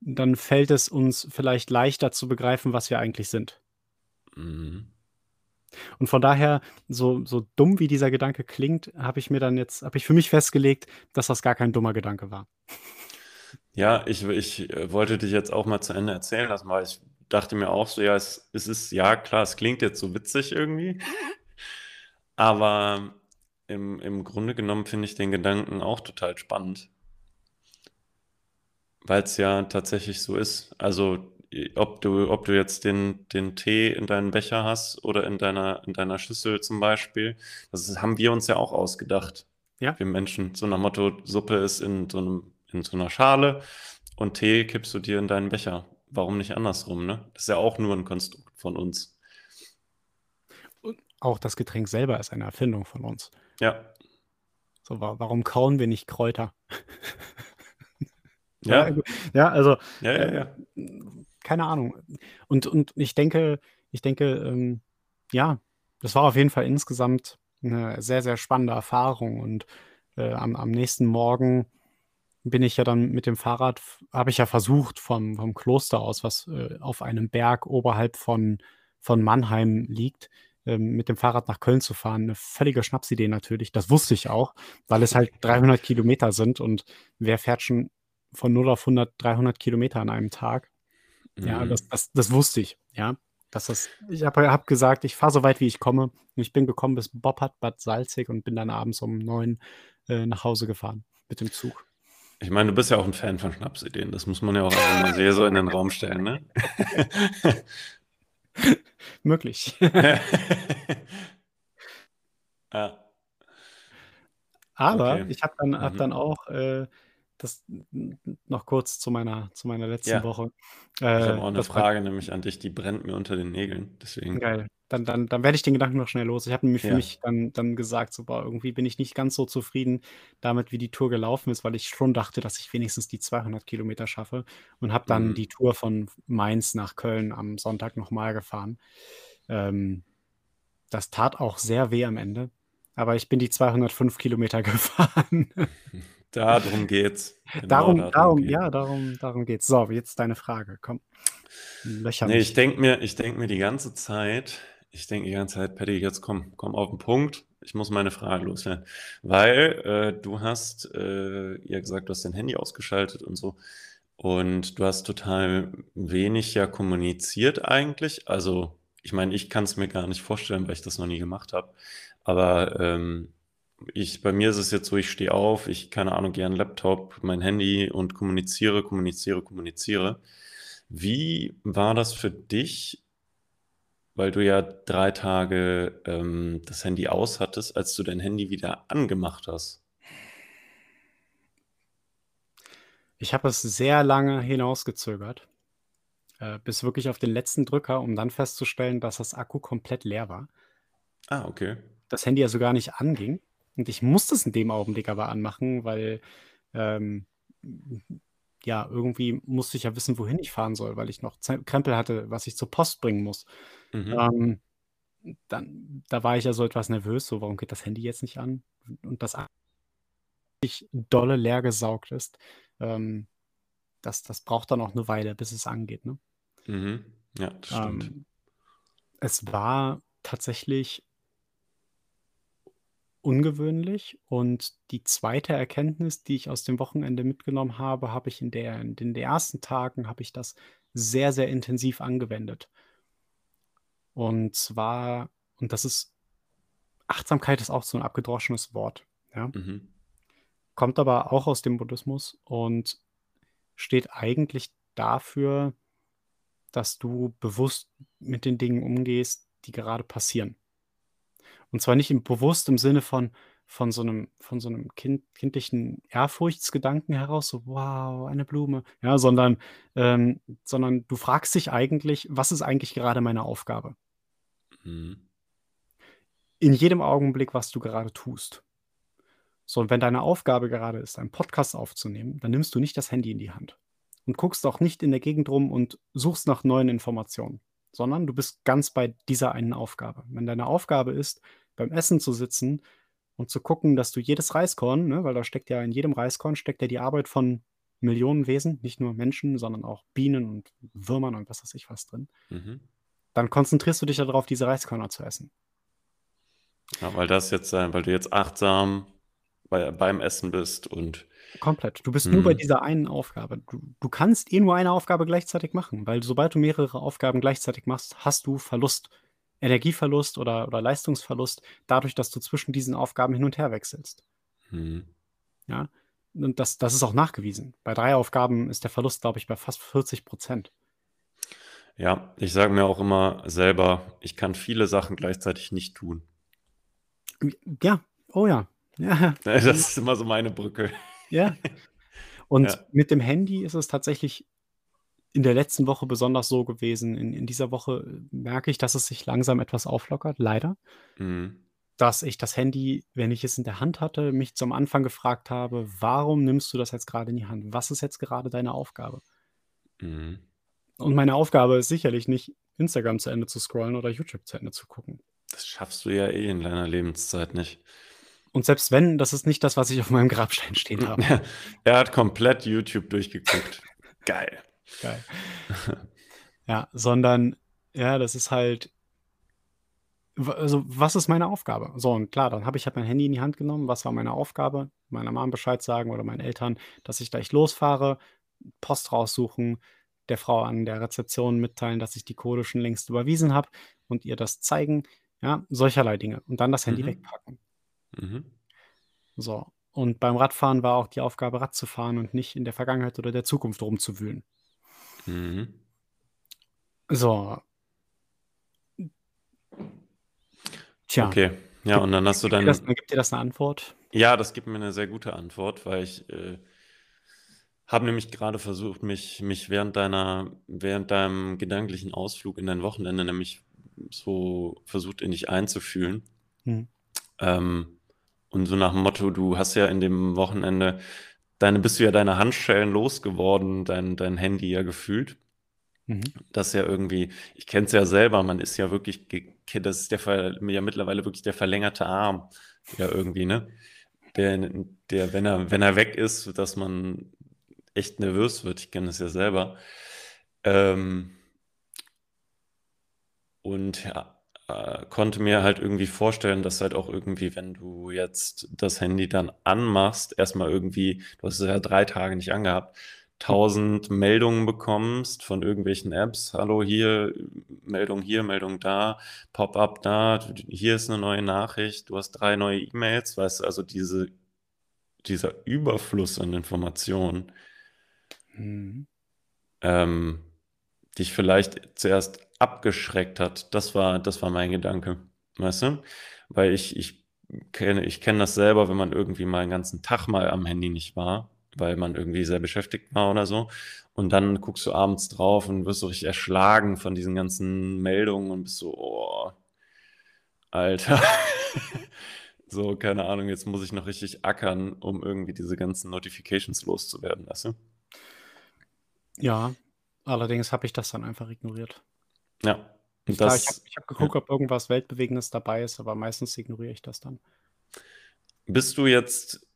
dann fällt es uns vielleicht leichter zu begreifen, was wir eigentlich sind. Mhm. Und von daher, so so dumm wie dieser Gedanke klingt, habe ich mir dann jetzt habe ich für mich festgelegt, dass das gar kein dummer Gedanke war. Ja, ich ich, äh, wollte dich jetzt auch mal zu Ende erzählen lassen, weil ich dachte mir auch so: „Ja, es es ist ja klar, es klingt jetzt so witzig irgendwie.“ Aber im im Grunde genommen finde ich den Gedanken auch total spannend. Weil's ja tatsächlich so ist. Also, ob du ob du jetzt den den Tee in deinem Becher hast oder in deiner in deiner Schüssel zum Beispiel, das haben wir uns ja auch ausgedacht, Ja. wir Menschen, so nach Motto: „Suppe ist in so 'nem in so 'ner Schale und Tee kippst du dir in deinen Becher.“ Warum nicht andersrum, ne? Das ist ja auch nur 'n Konstrukt von uns. Und auch das Getränk selber ist eine Erfindung von uns. Ja. So, wa warum kauen wir nicht Kräuter? Ja, Ja. also, Ja, ja, ja. Keine Ahnung. Und und ich denke ich denke, ähm, ja, das war auf jeden Fall insgesamt 'ne sehr, sehr spannende Erfahrung und, äh, am am nächsten Morgen bin ich ja dann mit dem Fahrrad habe ich ja versucht, vom vom Kloster aus, was, äh, auf einem Berg oberhalb von von Mannheim liegt, ähm, mit dem Fahrrad nach Köln zu fahren. 'Ne völlige Schnapsidee natürlich. Das wusste ich auch, weil es halt 300 Kilometer sind und wer fährt schon von 0 auf 100 300 Kilometer an einem Tag? Ja, das Mhm. das das wusste ich, ja? dass das ich habe habe gesagt, ich fahre so weit, wie ich komme. Und ich bin gekommen bis Boppard, Bad Salzig und bin dann abends um 9 äh, nach Hause gefahren mit dem Zug. Ich meine, du bist ja auch ein Fan von Schnapsideen. Das muss man ja auch einfach mal sehr so in den Raum stellen, ne? Möglich. Ja. Aber Okay. ich habe dann habe Mhm. dann auch, äh, das noch kurz zu meiner zu meiner letzten Ja. Woche. Ich habe auch Äh, 'ne war Frage nämlich an dich, die brennt mir unter den Nägeln, deswegen. Geil. Dann dann dann werde ich den Gedanken noch schnell los. Ich habe nämlich für Ja. mich dann dann gesagt, so: „Boah, irgendwie bin ich nicht ganz so zufrieden damit, wie die Tour gelaufen ist“, weil ich schon dachte, dass ich wenigstens die 200 Kilometer schaffe und habe dann Mhm. die Tour von Mainz nach Köln am Sonntag noch mal gefahren. Ähm, das tat auch sehr weh am Ende, aber ich bin die 205 Kilometer gefahren. Darum geht's. Genau Darum darum darum geht's. ja, darum darum geht's. So, jetzt deine Frage, komm. Löcher Ne, ich denke mir ich denke mir die ganze Zeit ich denke die ganze Zeit: „Paddy, jetzt komm komm auf 'n Punkt. Ich muss meine Frage loswerden.“ Weil, äh, du hast, äh, ja gesagt, du hast dein Handy ausgeschaltet und so und du hast total wenig ja kommuniziert eigentlich. Also, ich meine, ich kann's mir gar nicht vorstellen, weil ich das noch nie gemacht habe. Aber, ähm, ich bei mir ist es jetzt so, ich stehe auf, ich keine Ahnung, gehe an Laptop, mein Handy und kommuniziere, kommuniziere, kommuniziere. Wie war das für dich weil du ja 3 Tage, ähm, das Handy aus hattest, als du dein Handy wieder angemacht hast? Ich habe es sehr lange hinausgezögert, äh, bis wirklich auf den letzten Drücker, um dann festzustellen, dass das Akku komplett leer war. Ah, okay. Das Handy also gar nicht anging und ich musste es in dem Augenblick aber anmachen, weil, ähm, ja, irgendwie musste ich ja wissen, wohin ich fahren soll, weil ich noch Ze Krempel hatte, was ich zur Post bringen muss. Mhm. Ähm, dann da war ich ja so etwas nervös, so: „Warum geht das Handy jetzt nicht an?“ Und das ich dolle leer gesaugt ist, ähm, das das braucht dann auch 'ne Weile, bis es angeht, ne? Mhm. Ja, das stimmt. Ähm, es war tatsächlich ungewöhnlich und die 2. Erkenntnis, die ich aus dem Wochenende mitgenommen habe, habe ich in der in den ersten Tagen habe ich das sehr, sehr intensiv angewendet. Und zwar und das ist Achtsamkeit ist auch so 'n abgedroschenes Wort, ja? Mhm. Kommt aber auch aus dem Buddhismus und steht eigentlich dafür, dass du bewusst mit den Dingen umgehst, die gerade passieren. Und zwar nicht im bewusst im Sinne von von so 'nem von so 'nem kind kindlichen Ehrfurchtsgedanken heraus, so: „Wow, eine Blume“, ja, sondern ähm, sondern du fragst dich eigentlich: „Was ist eigentlich gerade meine Aufgabe?“ Mhm. In jedem Augenblick, was du gerade tust. So, und wenn deine Aufgabe gerade ist, einen Podcast aufzunehmen, dann nimmst du nicht das Handy in die Hand und guckst auch nicht in der Gegend rum und suchst nach neuen Informationen, sondern du bist ganz bei dieser einen Aufgabe. Wenn deine Aufgabe ist, beim Essen zu sitzen und zu gucken, dass du jedes Reiskorn, ne, weil da steckt ja in jedem Reiskorn steckt ja die Arbeit von Millionen Wesen, nicht nur Menschen, sondern auch Bienen und Würmern und was weiß ich was drin. Mhm. Dann konzentrierst du dich da drauf, diese Reiskörner zu essen. Ja, weil das jetzt weil du jetzt achtsam bei beim Essen bist und Komplett. Du bist nur bei Mhm. dieser einen Aufgabe. Du du kannst eh nur eine Aufgabe gleichzeitig machen, weil sobald du mehrere Aufgaben gleichzeitig machst, hast du Verlust. Energieverlust oder oder Leistungsverlust dadurch, dass du zwischen diesen Aufgaben hin und her wechselst. Mhm. Ja, und das das ist auch nachgewiesen. Bei 3 Aufgaben ist der Verlust, glaube ich, bei fast 40 %. Ja, ich sage mir auch immer selber, ich kann viele Sachen gleichzeitig nicht tun. Ja, oh ja. Ja. Das ist immer so meine Brücke. Ja. Und Ja. mit dem Handy ist es tatsächlich in der letzten Woche besonders so gewesen. In in dieser Woche, äh, merke ich, dass es sich langsam etwas auflockert, leider. Mhm. Dass ich das Handy, wenn ich es in der Hand hatte, mich zum Anfang gefragt habe: „Warum nimmst du das jetzt grade in die Hand? Was ist jetzt gerade deine Aufgabe?“ Mhm. Und meine Aufgabe ist sicherlich nicht, Instagram zu Ende zu scrollen oder YouTube zu Ende zu gucken. Das schaffst du ja eh in deiner Lebenszeit nicht. Und selbst wenn, das ist nicht das, was ich auf meinem Grabstein stehen habe. Er hat komplett YouTube durchgeguckt. Geil. Geil. Ja, sondern ja, das ist halt also, was ist meine Aufgabe? So, und klar, dann habe ich halt mein Handy in die Hand genommen. Was war meine Aufgabe? Meiner Mom Bescheid sagen oder meinen Eltern, dass ich gleich losfahre, Post raussuchen, der Frau an der Rezeption mitteilen, dass ich die Kohle schon längst überwiesen habe und ihr das zeigen. Ja, solcherlei Dinge. Und dann das Handy Mhm. wegpacken. Mhm. So. Und beim Radfahren war auch die Aufgabe, Rad zu fahren und nicht in der Vergangenheit oder der Zukunft rumzuwühlen. Mhm. So. Tja. Okay. Ja, und dann hast du Gibt dir das, dann. dann gibt dir das eine Antwort? Ja, das gibt mir eine sehr gute Antwort, weil ich äh, habe nämlich gerade versucht, mich, mich während deiner, während deinem gedanklichen Ausflug in dein Wochenende nämlich so versucht, in dich einzufühlen. Hm. Ähm, und so nach dem Motto, du hast ja in dem Wochenende, deine, bist du ja deine Handschellen losgeworden, dein, dein Handy ja gefühlt. Mhm. Das ist ja irgendwie, ich kenne es ja selber, man ist ja wirklich, das ist der ja mittlerweile wirklich der verlängerte Arm, ja irgendwie, ne? Der, der, wenn er, wenn er weg ist, dass man echt nervös wird. Ich kenne das ja selber. Ähm, und ja, äh, konnte mir halt irgendwie vorstellen, dass halt auch irgendwie, wenn du jetzt das Handy dann anmachst, erstmal irgendwie, du hast es ja drei Tage nicht angehabt, tausend Meldungen bekommst von irgendwelchen Apps. Hallo hier, Meldung hier, Meldung da, Pop-up da, hier ist eine neue Nachricht, du hast drei neue E-Mails, weißt du, also diese, dieser Überfluss an Informationen, Mhm. ähm, dich vielleicht zuerst abgeschreckt hat. Das war, das war mein Gedanke, weißt du? Weil ich, ich kenne, ich kenne das selber, wenn man irgendwie mal einen ganzen Tag mal am Handy nicht war, weil man irgendwie sehr beschäftigt war oder so. Und dann guckst du abends drauf und wirst so richtig erschlagen von diesen ganzen Meldungen und bist so, oh, Alter. So, keine Ahnung, jetzt muss ich noch richtig ackern, um irgendwie diese ganzen Notifications loszuwerden, weißt du? Ja, allerdings habe ich das dann einfach ignoriert. Ja. Ich das, habe ich hab geguckt, ob irgendwas Weltbewegendes dabei ist, aber meistens ignoriere ich das dann. Bist du jetzt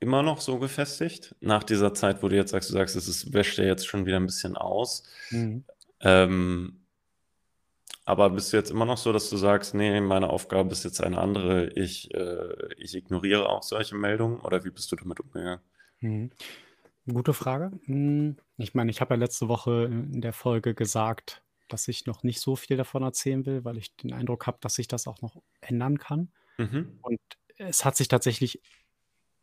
immer noch so gefestigt? Nach dieser Zeit, wo du jetzt sagst, du sagst, es wäscht ja jetzt schon wieder ein bisschen aus. Mhm. Ähm, aber bist du jetzt immer noch so, dass du sagst, nee, meine Aufgabe ist jetzt eine andere, ich, äh, ich ignoriere auch solche Meldungen? Oder wie bist du damit umgegangen? Mhm. Gute Frage. Hm, Ich meine, ich habe ja letzte Woche in der Folge gesagt, dass ich noch nicht so viel davon erzählen will, weil ich den Eindruck habe, dass sich das auch noch ändern kann. Mhm. Und es hat sich tatsächlich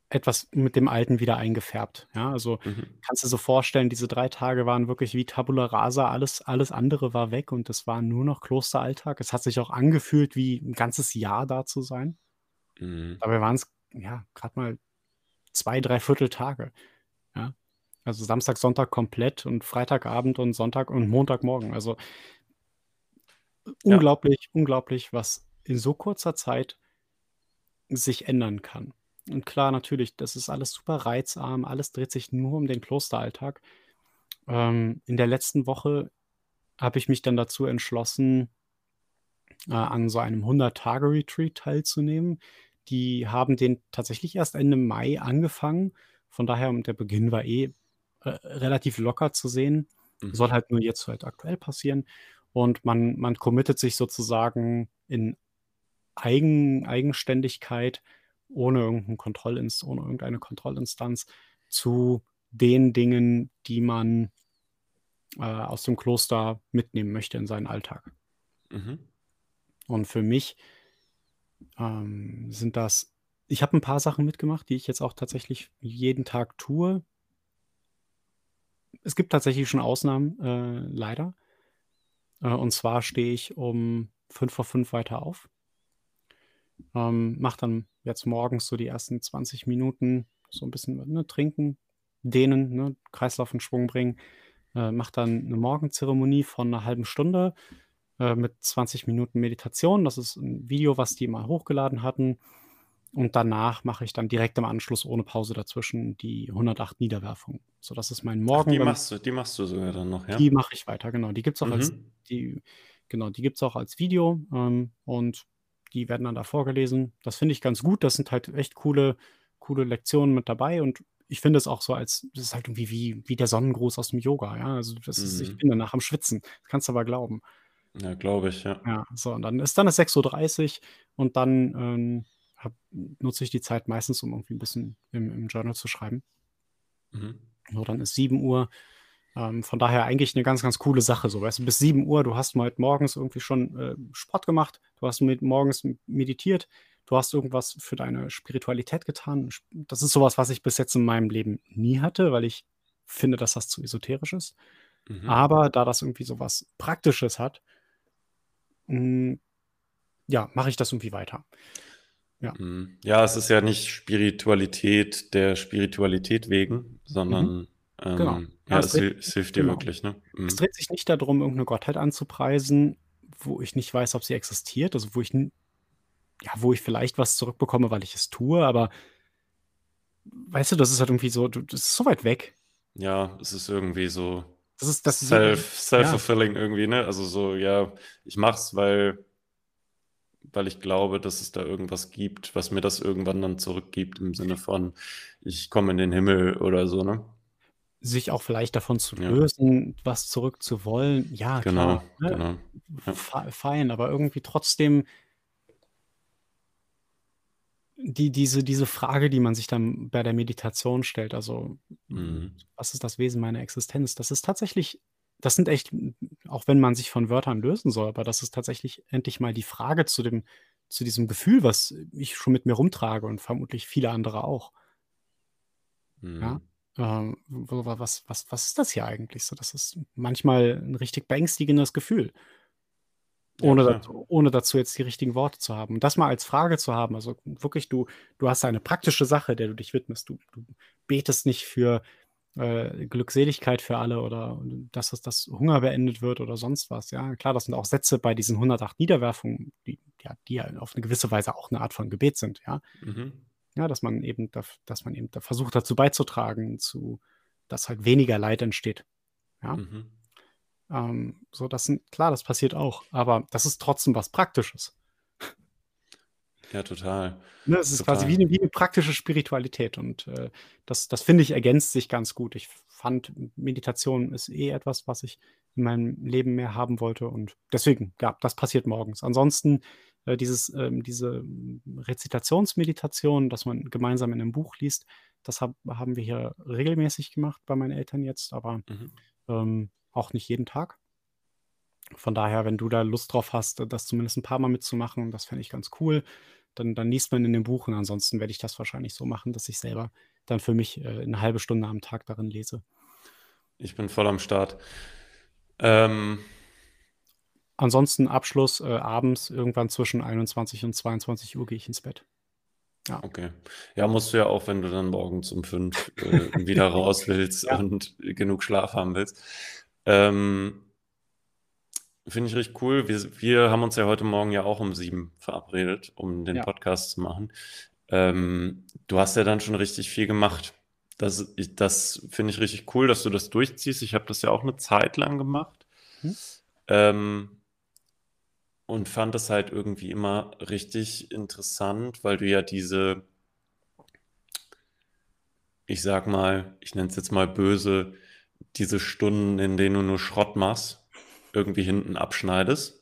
etwas mit dem Alten wieder eingefärbt. Ja, also Mhm. kannst du so vorstellen, diese drei Tage waren wirklich wie Tabula Rasa, alles, alles andere war weg und es war nur noch Klosteralltag. Es hat sich auch angefühlt, wie ein ganzes Jahr da zu sein. Mhm. Dabei waren es ja gerade mal zwei, dreiviertel Tage. Ja, also Samstag, Sonntag komplett und Freitagabend und Sonntag und Montagmorgen. Also unglaublich, unglaublich, was in so kurzer Zeit sich ändern kann. Und klar, natürlich, das ist alles super reizarm, alles dreht sich nur um den Klosteralltag. Ähm, in der letzten Woche habe ich mich dann dazu entschlossen, äh, an so einem 100-Tage-Retreat teilzunehmen. Die haben den tatsächlich erst Ende Mai angefangen. Von daher, der Beginn war eh äh, relativ locker zu sehen. Mhm. Soll halt nur jetzt halt aktuell passieren. Und man, man committet sich sozusagen in Eigen, Eigenständigkeit, ohne, irgendein Kontrollinst ohne irgendeine Kontrollinstanz, zu den Dingen, die man äh, aus dem Kloster mitnehmen möchte in seinen Alltag. Mhm. Und für mich ähm, sind das, ich habe ein paar Sachen mitgemacht, die ich jetzt auch tatsächlich jeden Tag tue. Es gibt tatsächlich schon Ausnahmen, äh, leider. Äh, und zwar stehe ich um 5 vor 5 weiter auf. Ähm, mach dann jetzt morgens so die ersten 20 Minuten so ein bisschen ne, trinken, dehnen, ne, Kreislauf in Schwung bringen. Äh, mach dann eine Morgenzeremonie von einer halben Stunde äh, mit 20 Minuten Meditation. Das ist ein Video, was die mal hochgeladen hatten. Und danach mache ich dann direkt im Anschluss ohne Pause dazwischen die 108 Niederwerfungen. So, das ist mein Ach, Morgen. die wenn- machst du, die machst du sogar dann noch, ja? die mache ich weiter, genau. Die gibt es auch als Mhm. die, genau, die gibt's auch als Video ähm, und die werden dann da vorgelesen. Das finde ich ganz gut. Das sind halt echt coole, coole Lektionen mit dabei und ich finde es auch so als, das ist halt irgendwie wie, wie der Sonnengruß aus dem Yoga, ja. Also das ist, ich Mhm. bin danach am Schwitzen. Das kannst du aber glauben. Ja, glaube ich, ja. Ja, so, und dann ist dann ist 6.30 Uhr und dann ähm, hab, nutze ich die Zeit meistens, um irgendwie ein bisschen im, im Journal zu schreiben. Mhm. So, dann ist 7 Uhr. Ähm, von daher eigentlich eine ganz, ganz coole Sache so, weißt du, bis sieben Uhr, du hast mal morgens irgendwie schon, äh, Sport gemacht, du hast mit morgens meditiert, du hast irgendwas für deine Spiritualität getan. das ist sowas, was ich bis jetzt in meinem Leben nie hatte, weil ich finde, dass das zu esoterisch ist. Mhm. Aber da das irgendwie so was Praktisches hat, hm, ja, mache ich das irgendwie weiter. Ja. Mhm. Ja, es ist ja nicht Spiritualität der Spiritualität wegen, sondern Mhm. Genau. ähm, Ja, ja, es dreht es hilft dir genau. wirklich, ne? Es dreht sich nicht darum, irgendeine Gottheit anzupreisen, wo ich nicht weiß, ob sie existiert, also wo ich ja, wo ich vielleicht was zurückbekomme, weil ich es tue, aber weißt du, das ist halt irgendwie so das ist so weit weg. Ja, es ist irgendwie so Das ist das self self-fulfilling irgendwie, ne? Also so, ja, ich mach's, weil weil ich glaube, dass es da irgendwas gibt, was mir das irgendwann dann zurückgibt, im Sinne von, ich komme in den Himmel oder so, ne? Sich auch vielleicht davon zu Ja. lösen, was zurückzuwollen. Ja, Genau, klar, ne? genau. Ja. fein, aber irgendwie trotzdem die diese diese Frage, die man sich dann bei der Meditation stellt, also, Mhm. was ist das Wesen meiner Existenz? Das ist tatsächlich das sind echt auch wenn man sich von Wörtern lösen soll, aber das ist tatsächlich endlich mal die Frage zu dem zu diesem Gefühl, was ich schon mit mir rumtrage und vermutlich viele andere auch. Ja, Mhm. ähm, was was was ist das hier eigentlich so? Das ist manchmal ein richtig beängstigendes Gefühl. Ja, Ohne klar. dazu ohne dazu jetzt die richtigen Worte zu haben. Und das mal als Frage zu haben, also wirklich, du du hast eine praktische Sache, der du dich widmest. Du du betest nicht für, äh, Glückseligkeit für alle oder dass das dass Hunger beendet wird oder sonst was, ja. Klar, das sind auch Sätze bei diesen 108 Niederwerfungen, die ja die ja auf eine gewisse Weise auch eine Art von Gebet sind, ja. Mhm. Ja, dass man eben daf dass man eben da versucht dazu beizutragen, zu dass halt weniger Leid entsteht, ja. Mhm. Ähm, so, das sind klar, das passiert auch, aber das ist trotzdem was Praktisches. Ja, total. Ne, es ist quasi wie 'ne wie 'ne praktische Spiritualität und, äh, das das finde ich, ergänzt sich ganz gut. Ich fand, Meditation ist eh etwas, was ich in meinem Leben mehr haben wollte und deswegen, ja, das passiert morgens. Ansonsten, äh, dieses ähm, diese Rezitationsmeditation, dass man gemeinsam in 'nem Buch liest, das hab haben wir hier regelmäßig gemacht bei meinen Eltern jetzt, aber, Mhm. ähm auch nicht jeden Tag. Von daher, wenn du da Lust drauf hast, das zumindest ein paar Mal mitzumachen, das fände ich ganz cool, dann dann liest man in dem Buch und ansonsten werde ich das wahrscheinlich so machen, dass ich selber dann für mich, äh, 'ne 1 Stunde am Tag darin lese. Ich bin voll am Start. Ähm Ansonsten Abschluss, äh, abends irgendwann zwischen 21 und 22:00 gehe ich ins Bett. Ja. Okay. Ja, musst du ja auch, wenn du dann morgens um 5, äh, wieder raus willst Ja. und genug Schlaf haben willst. Ähm finde ich richtig cool. Wir wir haben uns ja heute Morgen ja auch um 7 verabredet, um den Ja. Podcast zu machen. Ähm, du hast ja dann schon richtig viel gemacht. Das ich das finde ich richtig cool, dass du das durchziehst. Ich habe das ja auch 'ne Zeit lang gemacht. Mhm. Ähm und fand das halt irgendwie immer richtig interessant, weil du ja diese ich sage mal, ich nenne es jetzt mal böse, diese Stunden, in denen du nur Schrott machst, irgendwie hinten abschneidest.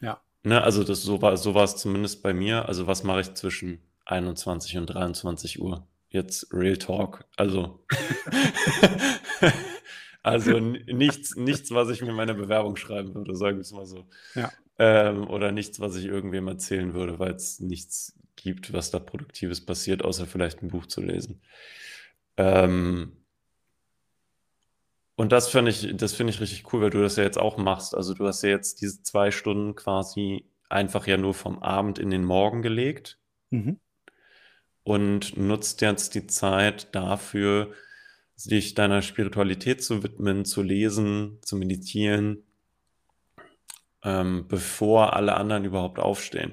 Ja. Ne, also das so war so war's zumindest bei mir. Also, was mache ich zwischen 21 und 23:00? Jetzt Real Talk. Also also nichts nichts, was ich mir in meine Bewerbung schreiben würde, sagen wir's mal so. Ja. Ähm, oder nichts, was ich irgendwem erzählen würde, weil's nichts gibt, was da Produktives passiert, außer vielleicht 'n Buch zu lesen. Ähm und das finde ich das finde ich richtig cool, weil du das ja jetzt auch machst. Also, du hast ja jetzt diese 2 Stunden quasi einfach ja nur vom Abend in den Morgen gelegt Mhm. und nutzt jetzt die Zeit dafür, dich deiner Spiritualität zu widmen, zu lesen, zu meditieren ähm, bevor alle anderen überhaupt aufstehen.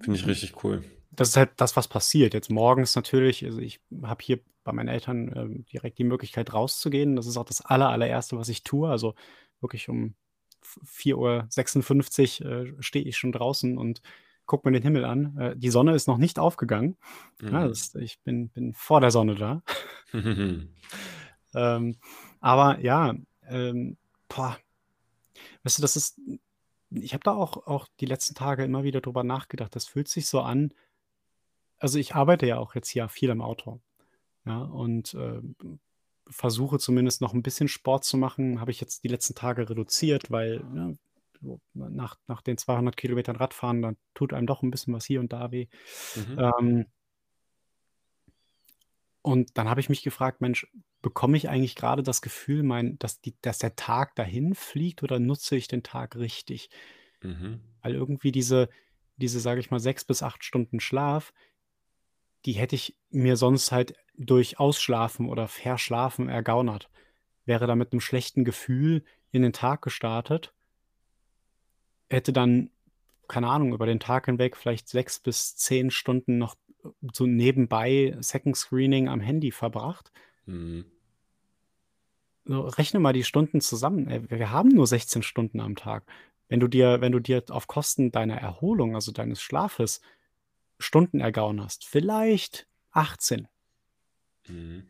Finde ich richtig cool. Das ist halt das, was passiert. Jetzt morgens natürlich also, ich habe hier bei meinen Eltern, ähm, direkt die Möglichkeit rauszugehen. Das ist auch das aller allererste, was ich tue. Also, wirklich um v 4:56 äh, stehe ich schon draußen und gucke mir den Himmel an. Äh, die Sonne ist noch nicht aufgegangen. Ja, Mhm. das ich bin bin vor der Sonne da. Ähm, aber ja, ähm, boah, weißt du, das ist ich habe da auch auch die letzten Tage immer wieder drüber nachgedacht. Das fühlt sich so an also, ich arbeite ja auch jetzt hier viel im Auto, ja, und, ähm, versuche zumindest noch 'n bisschen Sport zu machen. Habe ich jetzt die letzten Tage reduziert, weil, ne, so nach nach den 200 Kilometern Radfahren, dann tut einem doch 'n bisschen was hier und da weh. Mhm. Ähm und dann habe ich mich gefragt: „Mensch, bekomme ich eigentlich grade das Gefühl, mein dass die dass der Tag dahinfliegt oder nutze ich den Tag richtig?“ Mhm. Weil irgendwie diese diese, sage ich mal, 6 bis 8 Stunden Schlaf, die hätte ich mir sonst halt durch Ausschlafen oder Verschlafen ergaunert. Wäre da mit 'nem schlechten Gefühl in den Tag gestartet hätte dann, keine Ahnung, über den Tag hinweg vielleicht 6 bis 10 Stunden noch so nebenbei Second Screening am Handy verbracht. Mhm. So, rechne mal die Stunden zusammen. Ey, wir haben nur 16 Stunden am Tag. Wenn du dir wenn du dir auf Kosten deiner Erholung, also deines Schlafes, Stunden ergaunerst, vielleicht 18. Mhm.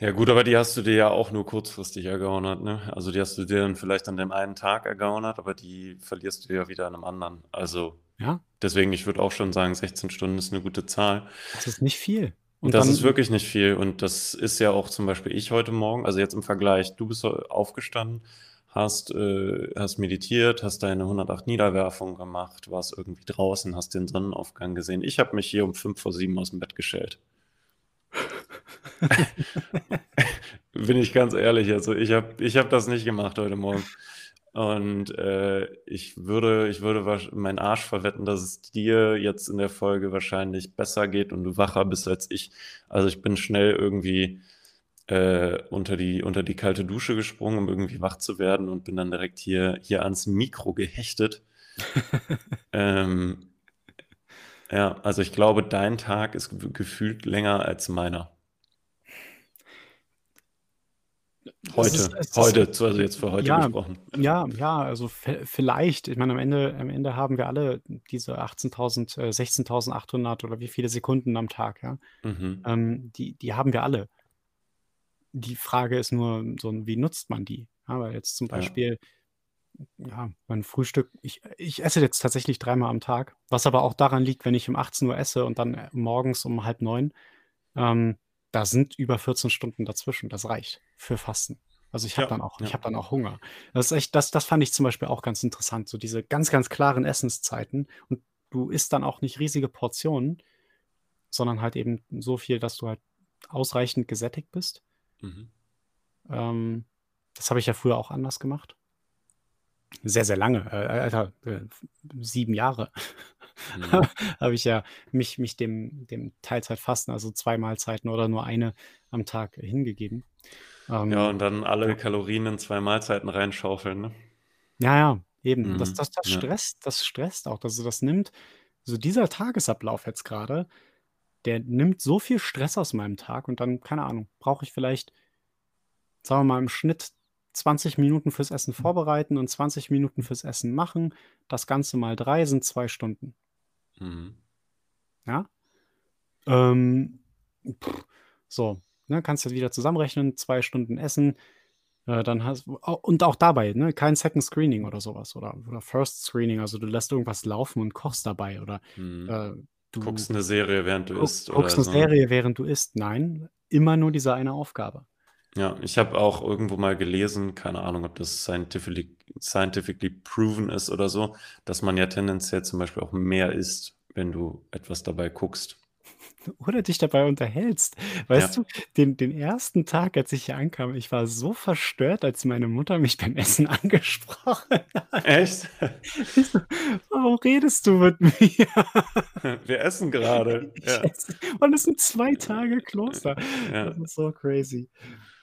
Ja gut, aber die hast du dir ja auch nur kurzfristig ergaunert, ne? Also, die hast du dir dann vielleicht an dem einen Tag ergaunert, aber die verlierst du ja wieder an 'nem anderen. Also, Ja. deswegen, ich würde auch schon sagen, 16 Stunden ist 'ne gute Zahl. Das ist nicht viel. Und Das ist wirklich nicht viel und das ist ja auch zum Beispiel ich heute Morgen also, jetzt im Vergleich, du bist aufgestanden, hast äh, hast meditiert, hast deine 108 Niederwerfungen gemacht, warst irgendwie draußen, hast den Sonnenaufgang gesehen. Ich habe mich hier um 5 vor 7 aus'm Bett gestellt. Bin ich ganz ehrlich, also, ich habe ich habe das nicht gemacht heute Morgen. Und, äh, ich würde ich würde meinen Arsch verwetten, dass es dir jetzt in der Folge wahrscheinlich besser geht und du wacher bist als ich. Also, ich bin schnell irgendwie, äh, unter die unter die kalte Dusche gesprungen, um irgendwie wach zu werden und bin dann direkt hier hier ans Mikro gehechtet. Ähm, ja, also, ich glaube, dein Tag ist gef gefühlt länger als meiner. Es Heute ist ist heute, so also, jetzt für heute ja, gesprochen. ja, ja, also, vi vielleicht. Ich meine, am Ende am Ende haben wir alle diese 18.000 äh, 16.800 oder wie viele Sekunden am Tag, ja? Mhm. Ähm, die die haben wir alle. Die Frage ist nur so wie nutzt man die? Ja, weil jetzt zum Ja. Beispiel, ja, mein Frühstück ich ich esse jetzt tatsächlich dreimal am Tag, was aber auch daran liegt, wenn ich um 18:00 esse und dann, äh, morgens um 8:30, ähm, da sind über 14 Stunden dazwischen. Das reicht für Fasten. Also, ich habe Ja, dann auch ich ja. habe dann auch Hunger. Das ist echt das das fand ich zum Beispiel auch ganz interessant, so diese ganz, ganz klaren Essenszeiten. Und du isst dann auch nicht riesige Portionen, sondern halt eben so viel, dass du halt ausreichend gesättigt bist. Mhm. Ähm, das habe ich ja früher auch anders gemacht. Sehr, sehr lange, äh, Alter, äh, 7 Jahre Mhm. habe ich ja mich mich dem dem Teilzeitfasten, also 2 Mahlzeiten oder nur 1 am Tag hingegeben. Ja, Ähm, und dann alle ja. Kalorien in 2 Mahlzeiten reinschaufeln, ne? Ja, ja, eben. Das Mhm, das das ja. stresst das stresst auch. Also, das nimmt so dieser Tagesablauf jetzt grade, der nimmt so viel Stress aus meinem Tag und dann, keine Ahnung, brauche ich vielleicht sagen wir mal im Schnitt 20 Minuten fürs Essen vorbereiten und 20 Minuten fürs Essen machen. Das Ganze mal 3 sind 2 Stunden. Mhm. Ja? Ähm, so, ne, kannst du wieder zusammenrechnen, 2 Stunden Essen, äh, dann hast und auch dabei, ne, kein Second Screening oder so was oder oder First Screening. Also, du lässt irgendwas laufen und kochst dabei oder, Mhm. äh, du Guckst 'ne Serie, während du guck isst guckst oder 'ne so? Serie, während du isst. Nein, immer nur diese eine Aufgabe. Ja, ich habe auch irgendwo mal gelesen, keine Ahnung, ob das scientifically scientifically proven ist oder so, dass man ja tendenziell zum Beispiel auch mehr isst, wenn du etwas dabei guckst. Oder dich dabei unterhältst. Weißt Ja. du, den den 1. Tag, als ich hier ankam, ich war so verstört, als meine Mutter mich beim Essen angesprochen hat. Echt? Ich so: „Warum redest du mit mir?“ Wir essen grade, Ich ja. esse und es sind 2 Tage Kloster. Ja. Das ist so crazy.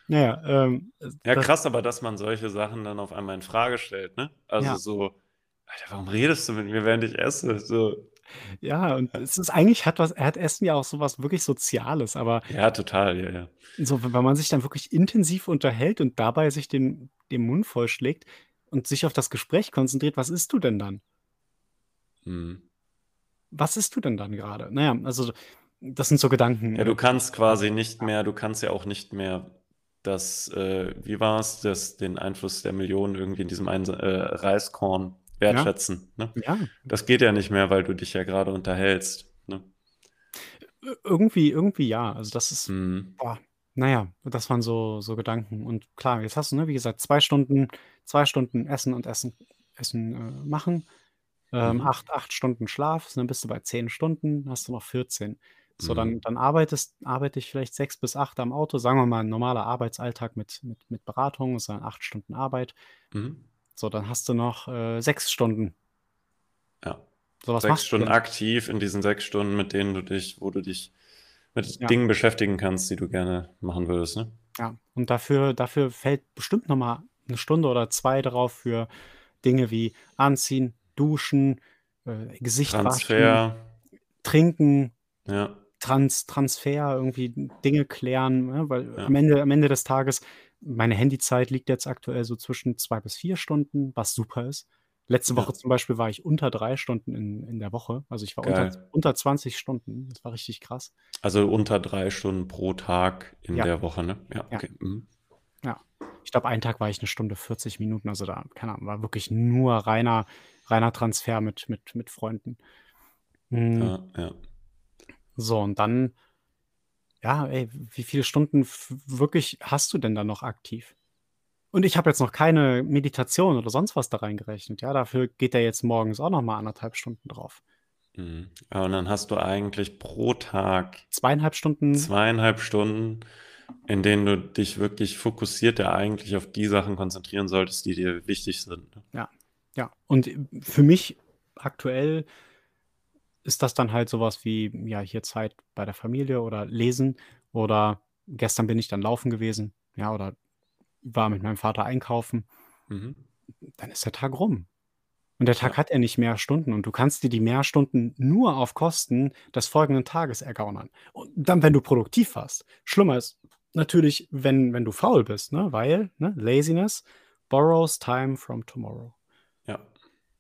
Na ja, ähm, Ja, das krass, aber dass man solche Sachen dann auf einmal infrage stellt, ne? Also, Ja. so: „Alter, warum redest du mit mir, während ich esse?“ So. Ja, und es ist eigentlich hat was hat Essen ja auch so was wirklich Soziales, aber Ja, total, ja, ja. so, wenn man sich dann wirklich intensiv unterhält und dabei sich den den Mund vollschlägt und sich auf das Gespräch konzentriert, was isst du denn dann? Mhm. Was isst du denn dann grade? Na ja, also, das sind so Gedanken, Ja, äh du kannst quasi nicht mehr du kannst ja auch nicht mehr das, äh wie war's, das den Einfluss der Millionen irgendwie in diesem einen äh, Reiskorn Ja. wertschätzen, ne? Ja. Das geht ja nicht mehr, weil du dich ja grade unterhältst, ne? Irgendwie irgendwie ja. Also, das ist Mhm. boah. Na ja, das waren so so Gedanken. Und klar, jetzt hast du, ne, wie gesagt, 2 Stunden 2 Stunden Essen und Essen Essen, äh, machen, ähm, Mhm. 8 8 Stunden Schlaf, dann bist du bei 10 Stunden, hast du noch 14. So, dann Mhm. dann arbeitest arbeite ich vielleicht 6 bis 8 am Auto. Sagen wir mal, 'n normaler Arbeitsalltag mit mit mit Beratung ist dann 8 Stunden Arbeit. Mhm. So, dann hast du noch, äh, 6 Stunden. Ja. So, was 6 machst du Stunden aktiv in diesen 6 Stunden, mit denen du dich wo du dich mit Ja. Dingen beschäftigen kannst, die du gerne machen würdest, ne? Ja, und dafür dafür fällt bestimmt noch mal 'ne Stunde oder 2 drauf für Dinge wie Anziehen, Duschen, äh, Gesicht waschen, Transfer. trinken, Ja. Trans Transfer, irgendwie Dinge klären, ne? Weil Ja. am Ende am Ende des Tages meine Handyzeit liegt jetzt aktuell so zwischen 2 bis 4 Stunden, was super ist. Letzte Woche zum Beispiel war ich unter 3 Stunden in in der Woche. Also, ich war unter Geil. unter 20 Stunden. Das war richtig krass. Also, unter 3 Stunden pro Tag in Ja. der Woche, ne? Ja, Ja. okay. Mhm. Ja. Ich glaube, einen Tag war ich 'ne Stunde 40 Minuten, also da keine Ahnung, war wirklich nur reiner reiner Transfer mit mit mit Freunden. Hm. Ja, ja. So, und dann ja, ey, wie viele Stunden wirklich hast du denn da noch aktiv? Und ich habe jetzt noch keine Meditation oder sonst was da reingerechnet, ja? Dafür geht ja jetzt morgens auch noch mal 1,5 Stunden drauf. Mhm. Und dann hast du eigentlich pro Tag 2,5 Stunden 2,5 Stunden, in denen du dich wirklich fokussiert ja eigentlich auf die Sachen konzentrieren solltest, die dir wichtig sind, ne? Ja, ja. Und, für mich aktuell ist das dann halt so was wie, ja, hier Zeit bei der Familie oder Lesen oder gestern bin ich dann laufen gewesen, ja, oder war mit meinem Vater einkaufen. Mhm. Dann ist der Tag rum. Und der Tag Ja. hat ja nicht mehr Stunden und du kannst dir die mehr Stunden nur auf Kosten des folgenden Tages ergaunern. Und dann, wenn du produktiv warst. Schlimmer ist natürlich, wenn wenn du faul bist, ne, weil, ne, Laziness borrows time from tomorrow. Ja.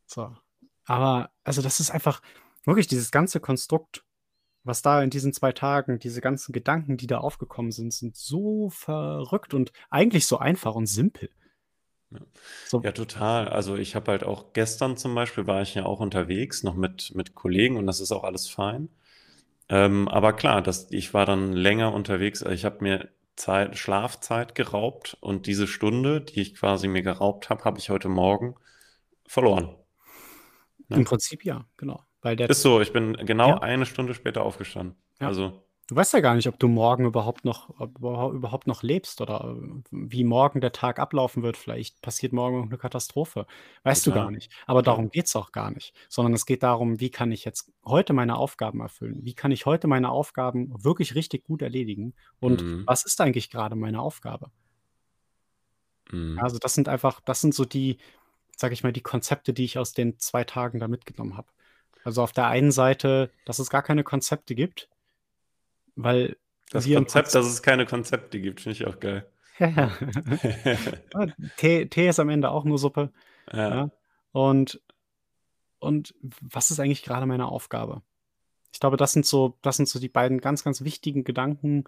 So. Aber also, das ist einfach wirklich dieses ganze Konstrukt, was da in diesen 2 Tagen diese ganzen Gedanken, die da aufgekommen sind, sind so verrückt und eigentlich so einfach und simpel. Ja. So Ja, total. Also, ich habe halt auch gestern zum Beispiel war ich ja auch unterwegs noch mit mit Kollegen und das ist auch alles fein. Ähm, aber klar, das ich war dann länger unterwegs. Ich habe mir Zeit Schlafzeit geraubt und diese Stunde, die ich quasi mir geraubt habe, habe ich heute Morgen verloren. Im Ne? Prinzip ja, genau. Weil der Ist so, ich bin genau Ja. 1 Stunde später aufgestanden. Ja. Also Du weißt ja gar nicht, ob du morgen überhaupt noch überhaupt noch lebst oder, äh, wie morgen der Tag ablaufen wird. Vielleicht passiert morgen irgend 'ne Katastrophe. Weißt du gar nicht. Aber darum geht's auch gar nicht, sondern es geht darum: „Wie kann ich jetzt heute meine Aufgaben erfüllen? Wie kann ich heute meine Aufgaben wirklich richtig gut erledigen? Und Mhm. was ist eigentlich grade meine Aufgabe?“ Mhm. Also, das sind einfach das sind so die, sage ich mal, die Konzepte, die ich aus den 2 Tagen da mitgenommen habe. Also, auf der einen Seite, dass es gar keine Konzepte gibt, weil Das Konzept, dass es keine Konzepte gibt, finde ich auch geil. Ja, Tee Tee ist am Ende auch nur Suppe, Ja. ja? Und und w was ist eigentlich grade meine Aufgabe? Ich glaube, das sind so das sind so die beiden ganz, ganz wichtigen Gedanken,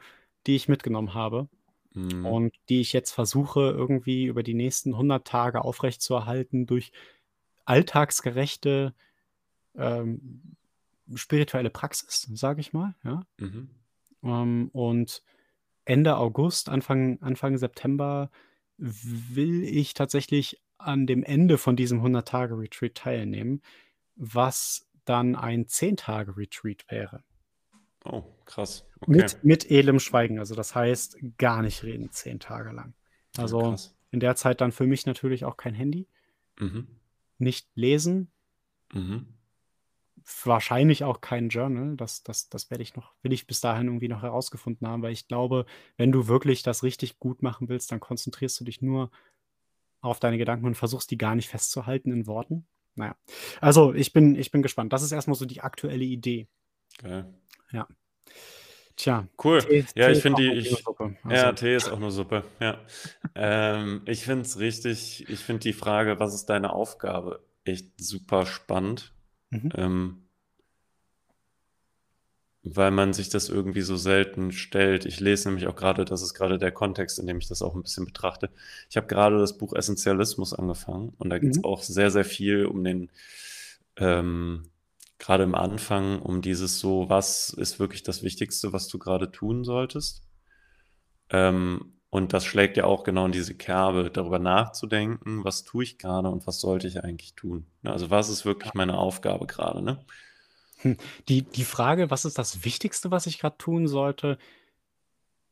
die ich mitgenommen habe Mhm. und die ich jetzt versuche, irgendwie über die nächsten 100 Tage aufrechtzuerhalten durch alltagsgerechte, ähm, spirituelle Praxis, sage ich mal, ja? Mhm. Ähm, und Ende August, Anfang Anfang September will ich tatsächlich an dem Ende von diesem 100-Tage-Retreat teilnehmen, was dann ein 10-Tage-Retreat wäre. Oh, krass. Okay. Mit mit edlem Schweigen. Also, das heißt, gar nicht reden 10 Tage lang. Also, krass. in der Zeit dann für mich natürlich auch kein Handy. Mhm. Nicht lesen. Mhm. Wahrscheinlich auch kein Journal. Das das das werde ich noch will ich bis dahin irgendwie noch herausgefunden haben, weil ich glaube, wenn du wirklich das richtig gut machen willst, dann konzentrierst du dich nur auf deine Gedanken und versuchst, die gar nicht festzuhalten in Worten. Na ja. Also, ich bin ich bin gespannt. Das ist erst mal so die aktuelle Idee. Geil. Ja. Tja, Cool. Tee Ja, Tee ich finde die ich Suppe. ja, Also Tee ist auch nur Suppe, ja. Ähm, ich finde es richtig ich finde die Frage: „Was ist deine Aufgabe?“ echt super spannend. Mhm. Ähm weil man sich das irgendwie so selten stellt. Ich lese nämlich auch grade das ist grade der Kontext, in dem ich das auch 'n bisschen betrachte. Ich habe grade das Buch Essentialismus angefangen und da geht's Mhm. auch sehr, sehr viel um den ähm, grade im Anfang um dieses so: „Was ist wirklich das Wichtigste, was du grade tun solltest?“ Ähm, und das schlägt ja auch genau in diese Kerbe, darüber nachzudenken, was tue ich gerade und was sollte ich eigentlich tun? Ne, also was ist wirklich meine Aufgabe gerade, ne? Hm, die die Frage: „Was ist das Wichtigste, was ich grad tun sollte?“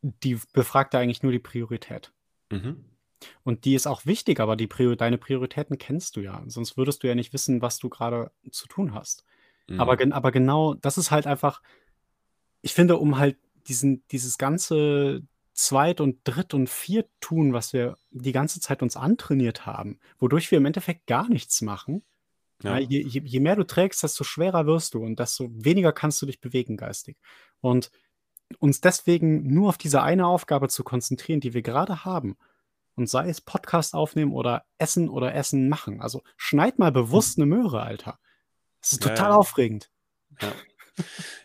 die befragt ja eigentlich nur die Priorität. Mhm. Und die ist auch wichtig, aber die Prio deine Prioritäten kennst du ja, sonst würdest du ja nicht wissen, was du grade zu tun hast. Aber Mhm. gen aber genau das ist halt einfach ich finde, um halt diesen dieses ganze Zweit und Dritt und Vierttun, was wir die ganze Zeit uns antrainiert haben, wodurch wir im Endeffekt gar nichts machen, ja, Ja. je je je mehr du trägst, desto schwerer wirst du und desto weniger kannst du dich bewegen geistig. Und uns deswegen nur auf diese eine Aufgabe zu konzentrieren, die wir grade haben, und sei es Podcast aufnehmen oder Essen oder Essen machen. Also, schneid mal bewusst 'ne Möhre, Alter. Das ist total ja. aufregend. Ja.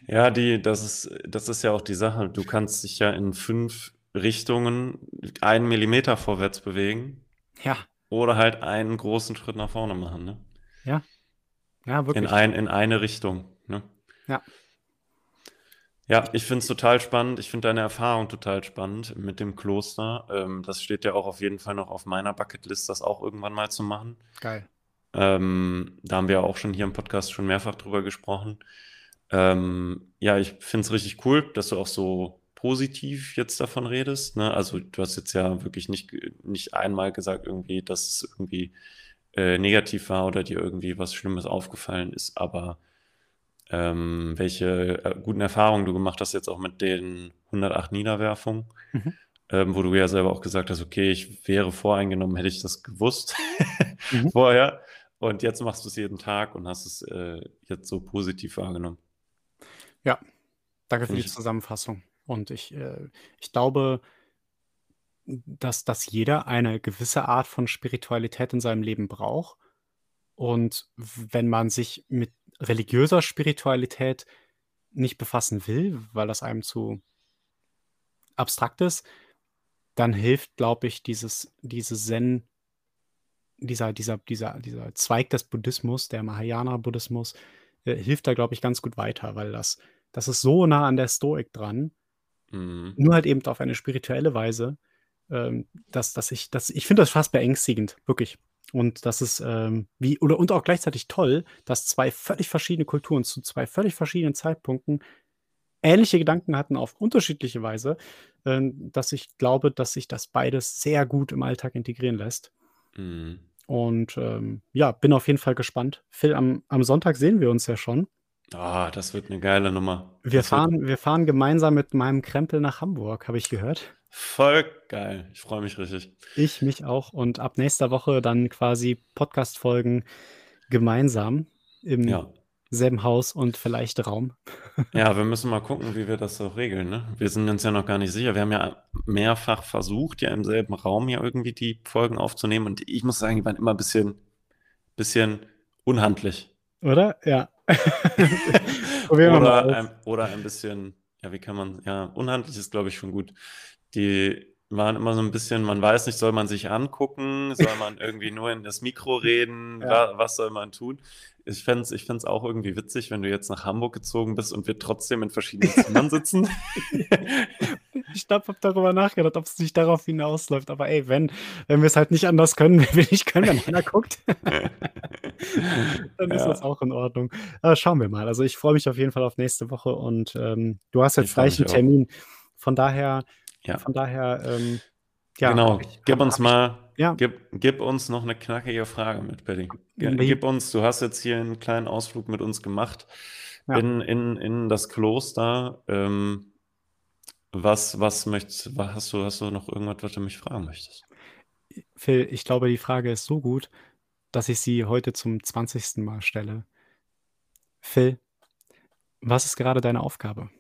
Ja, die das ist das ist ja auch die Sache. Du kannst dich ja in 5 Richtungen 1 Millimeter vorwärts bewegen Ja. oder halt einen großen Schritt nach vorne machen, ne? Ja. Ja, In wirklich. ein in eine Richtung, ne? Ja. Ja, ich finde es total spannend. Ich finde deine Erfahrung total spannend mit dem Kloster. Ähm, das steht ja auch auf jeden Fall noch auf meiner Bucketlist, das auch irgendwann mal zu machen. Geil. Ähm, da haben wir auch schon hier im Podcast schon mehrfach drüber gesprochen. Ähm, ja, ich finde es richtig cool, dass du auch so positiv jetzt davon redest, ne? Also, du hast jetzt ja wirklich nicht nicht einmal gesagt irgendwie, dass es irgendwie, äh, negativ war oder dir irgendwie was Schlimmes aufgefallen ist, aber, ähm, welche, äh, guten Erfahrungen du gemacht hast jetzt auch mit den 108 Niederwerfungen, Mhm. ähm, wo du ja selber auch gesagt hast: „Okay, ich wäre voreingenommen, hätte ich das gewusst Mhm. vorher.“ Und jetzt machst du's jeden Tag und hast es, äh, jetzt so positiv wahrgenommen. Ja, danke für Finde die Zusammenfassung. Und ich äh, ich glaube dass dass jeder eine gewisse Art von Spiritualität in seinem Leben braucht. Und wenn man sich mit religiöser Spiritualität nicht befassen will, weil das einem zu abstrakt ist, dann hilft, glaube ich, dieses diese Zen dieser dieser dieser dieser Zweig des Buddhismus, der Mahayana-Buddhismus, äh, hilft da, glaube ich, ganz gut weiter, weil das das ist so nah an der Stoik dran Mhm. nur halt eben auf eine spirituelle Weise, ähm, dass dass ich dass ich finde das fast beängstigend, wirklich. Und das ist, ähm, wie oder und auch gleichzeitig toll, dass 2 völlig verschiedene Kulturen zu 2 völlig verschiedenen Zeitpunkten ähnliche Gedanken hatten auf unterschiedliche Weise, ähm, dass ich glaube, dass sich das beides sehr gut im Alltag integrieren lässt. Mhm. Und, ähm, ja, bin auf jeden Fall gespannt. Phil, am am Sonntag sehen wir uns ja schon. Ah, das wird 'ne geile Nummer. Wir Das fahren wir fahren gemeinsam mit meinem Krempel nach Hamburg, habe ich gehört. Voll geil. Ich freue mich richtig. Ich mich auch und ab nächster Woche dann quasi Podcast-Folgen gemeinsam im Ja. selben Haus und vielleicht Raum. Ja, wir müssen mal gucken, wie wir das so regeln, ne? Wir sind uns ja noch gar nicht sicher. Wir haben ja mehrfach versucht, ja im selben Raum ja irgendwie die Folgen aufzunehmen und ich muss sagen, die waren immer bisschen bisschen unhandlich. Oder? Ja. Oder ein oder ein bisschen ja, wie kann man ja, unhandlich ist, glaube ich, schon gut. Die waren immer so 'n bisschen man weiß nicht, soll man sich angucken? Soll man irgendwie nur in das Mikro reden? Ja. Wa was soll man tun? Ich fände es ich auch irgendwie witzig, wenn du jetzt nach Hamburg gezogen bist und wir trotzdem in verschiedenen Zimmern sitzen. Ich glaube, habe darüber nachgedacht, ob's nicht darauf hinausläuft, aber ey, wenn wenn wir's halt nicht anders können, wenn wir nicht können, wenn einer guckt, dann ist das auch in Ordnung. Äh, schauen wir mal. Also, ich freue mich auf jeden Fall auf nächste Woche und, ähm, du hast jetzt gleich 'n mich auch. Termin. Von daher Ja. von daher, ähm, ja, Genau. ich Gib uns mal ja. gib gib uns noch 'ne knackige Frage mit, Wie gib uns du hast jetzt hier 'n kleinen Ausflug mit uns gemacht Ja. in in in das Kloster. Ähm, was was möchtest wa hast du hast du noch irgendwas, was du mich fragen möchtest? Phil, ich glaube, die Frage ist so gut, dass ich sie heute zum 20. Mal stelle. Phil, was ist gerade deine Aufgabe?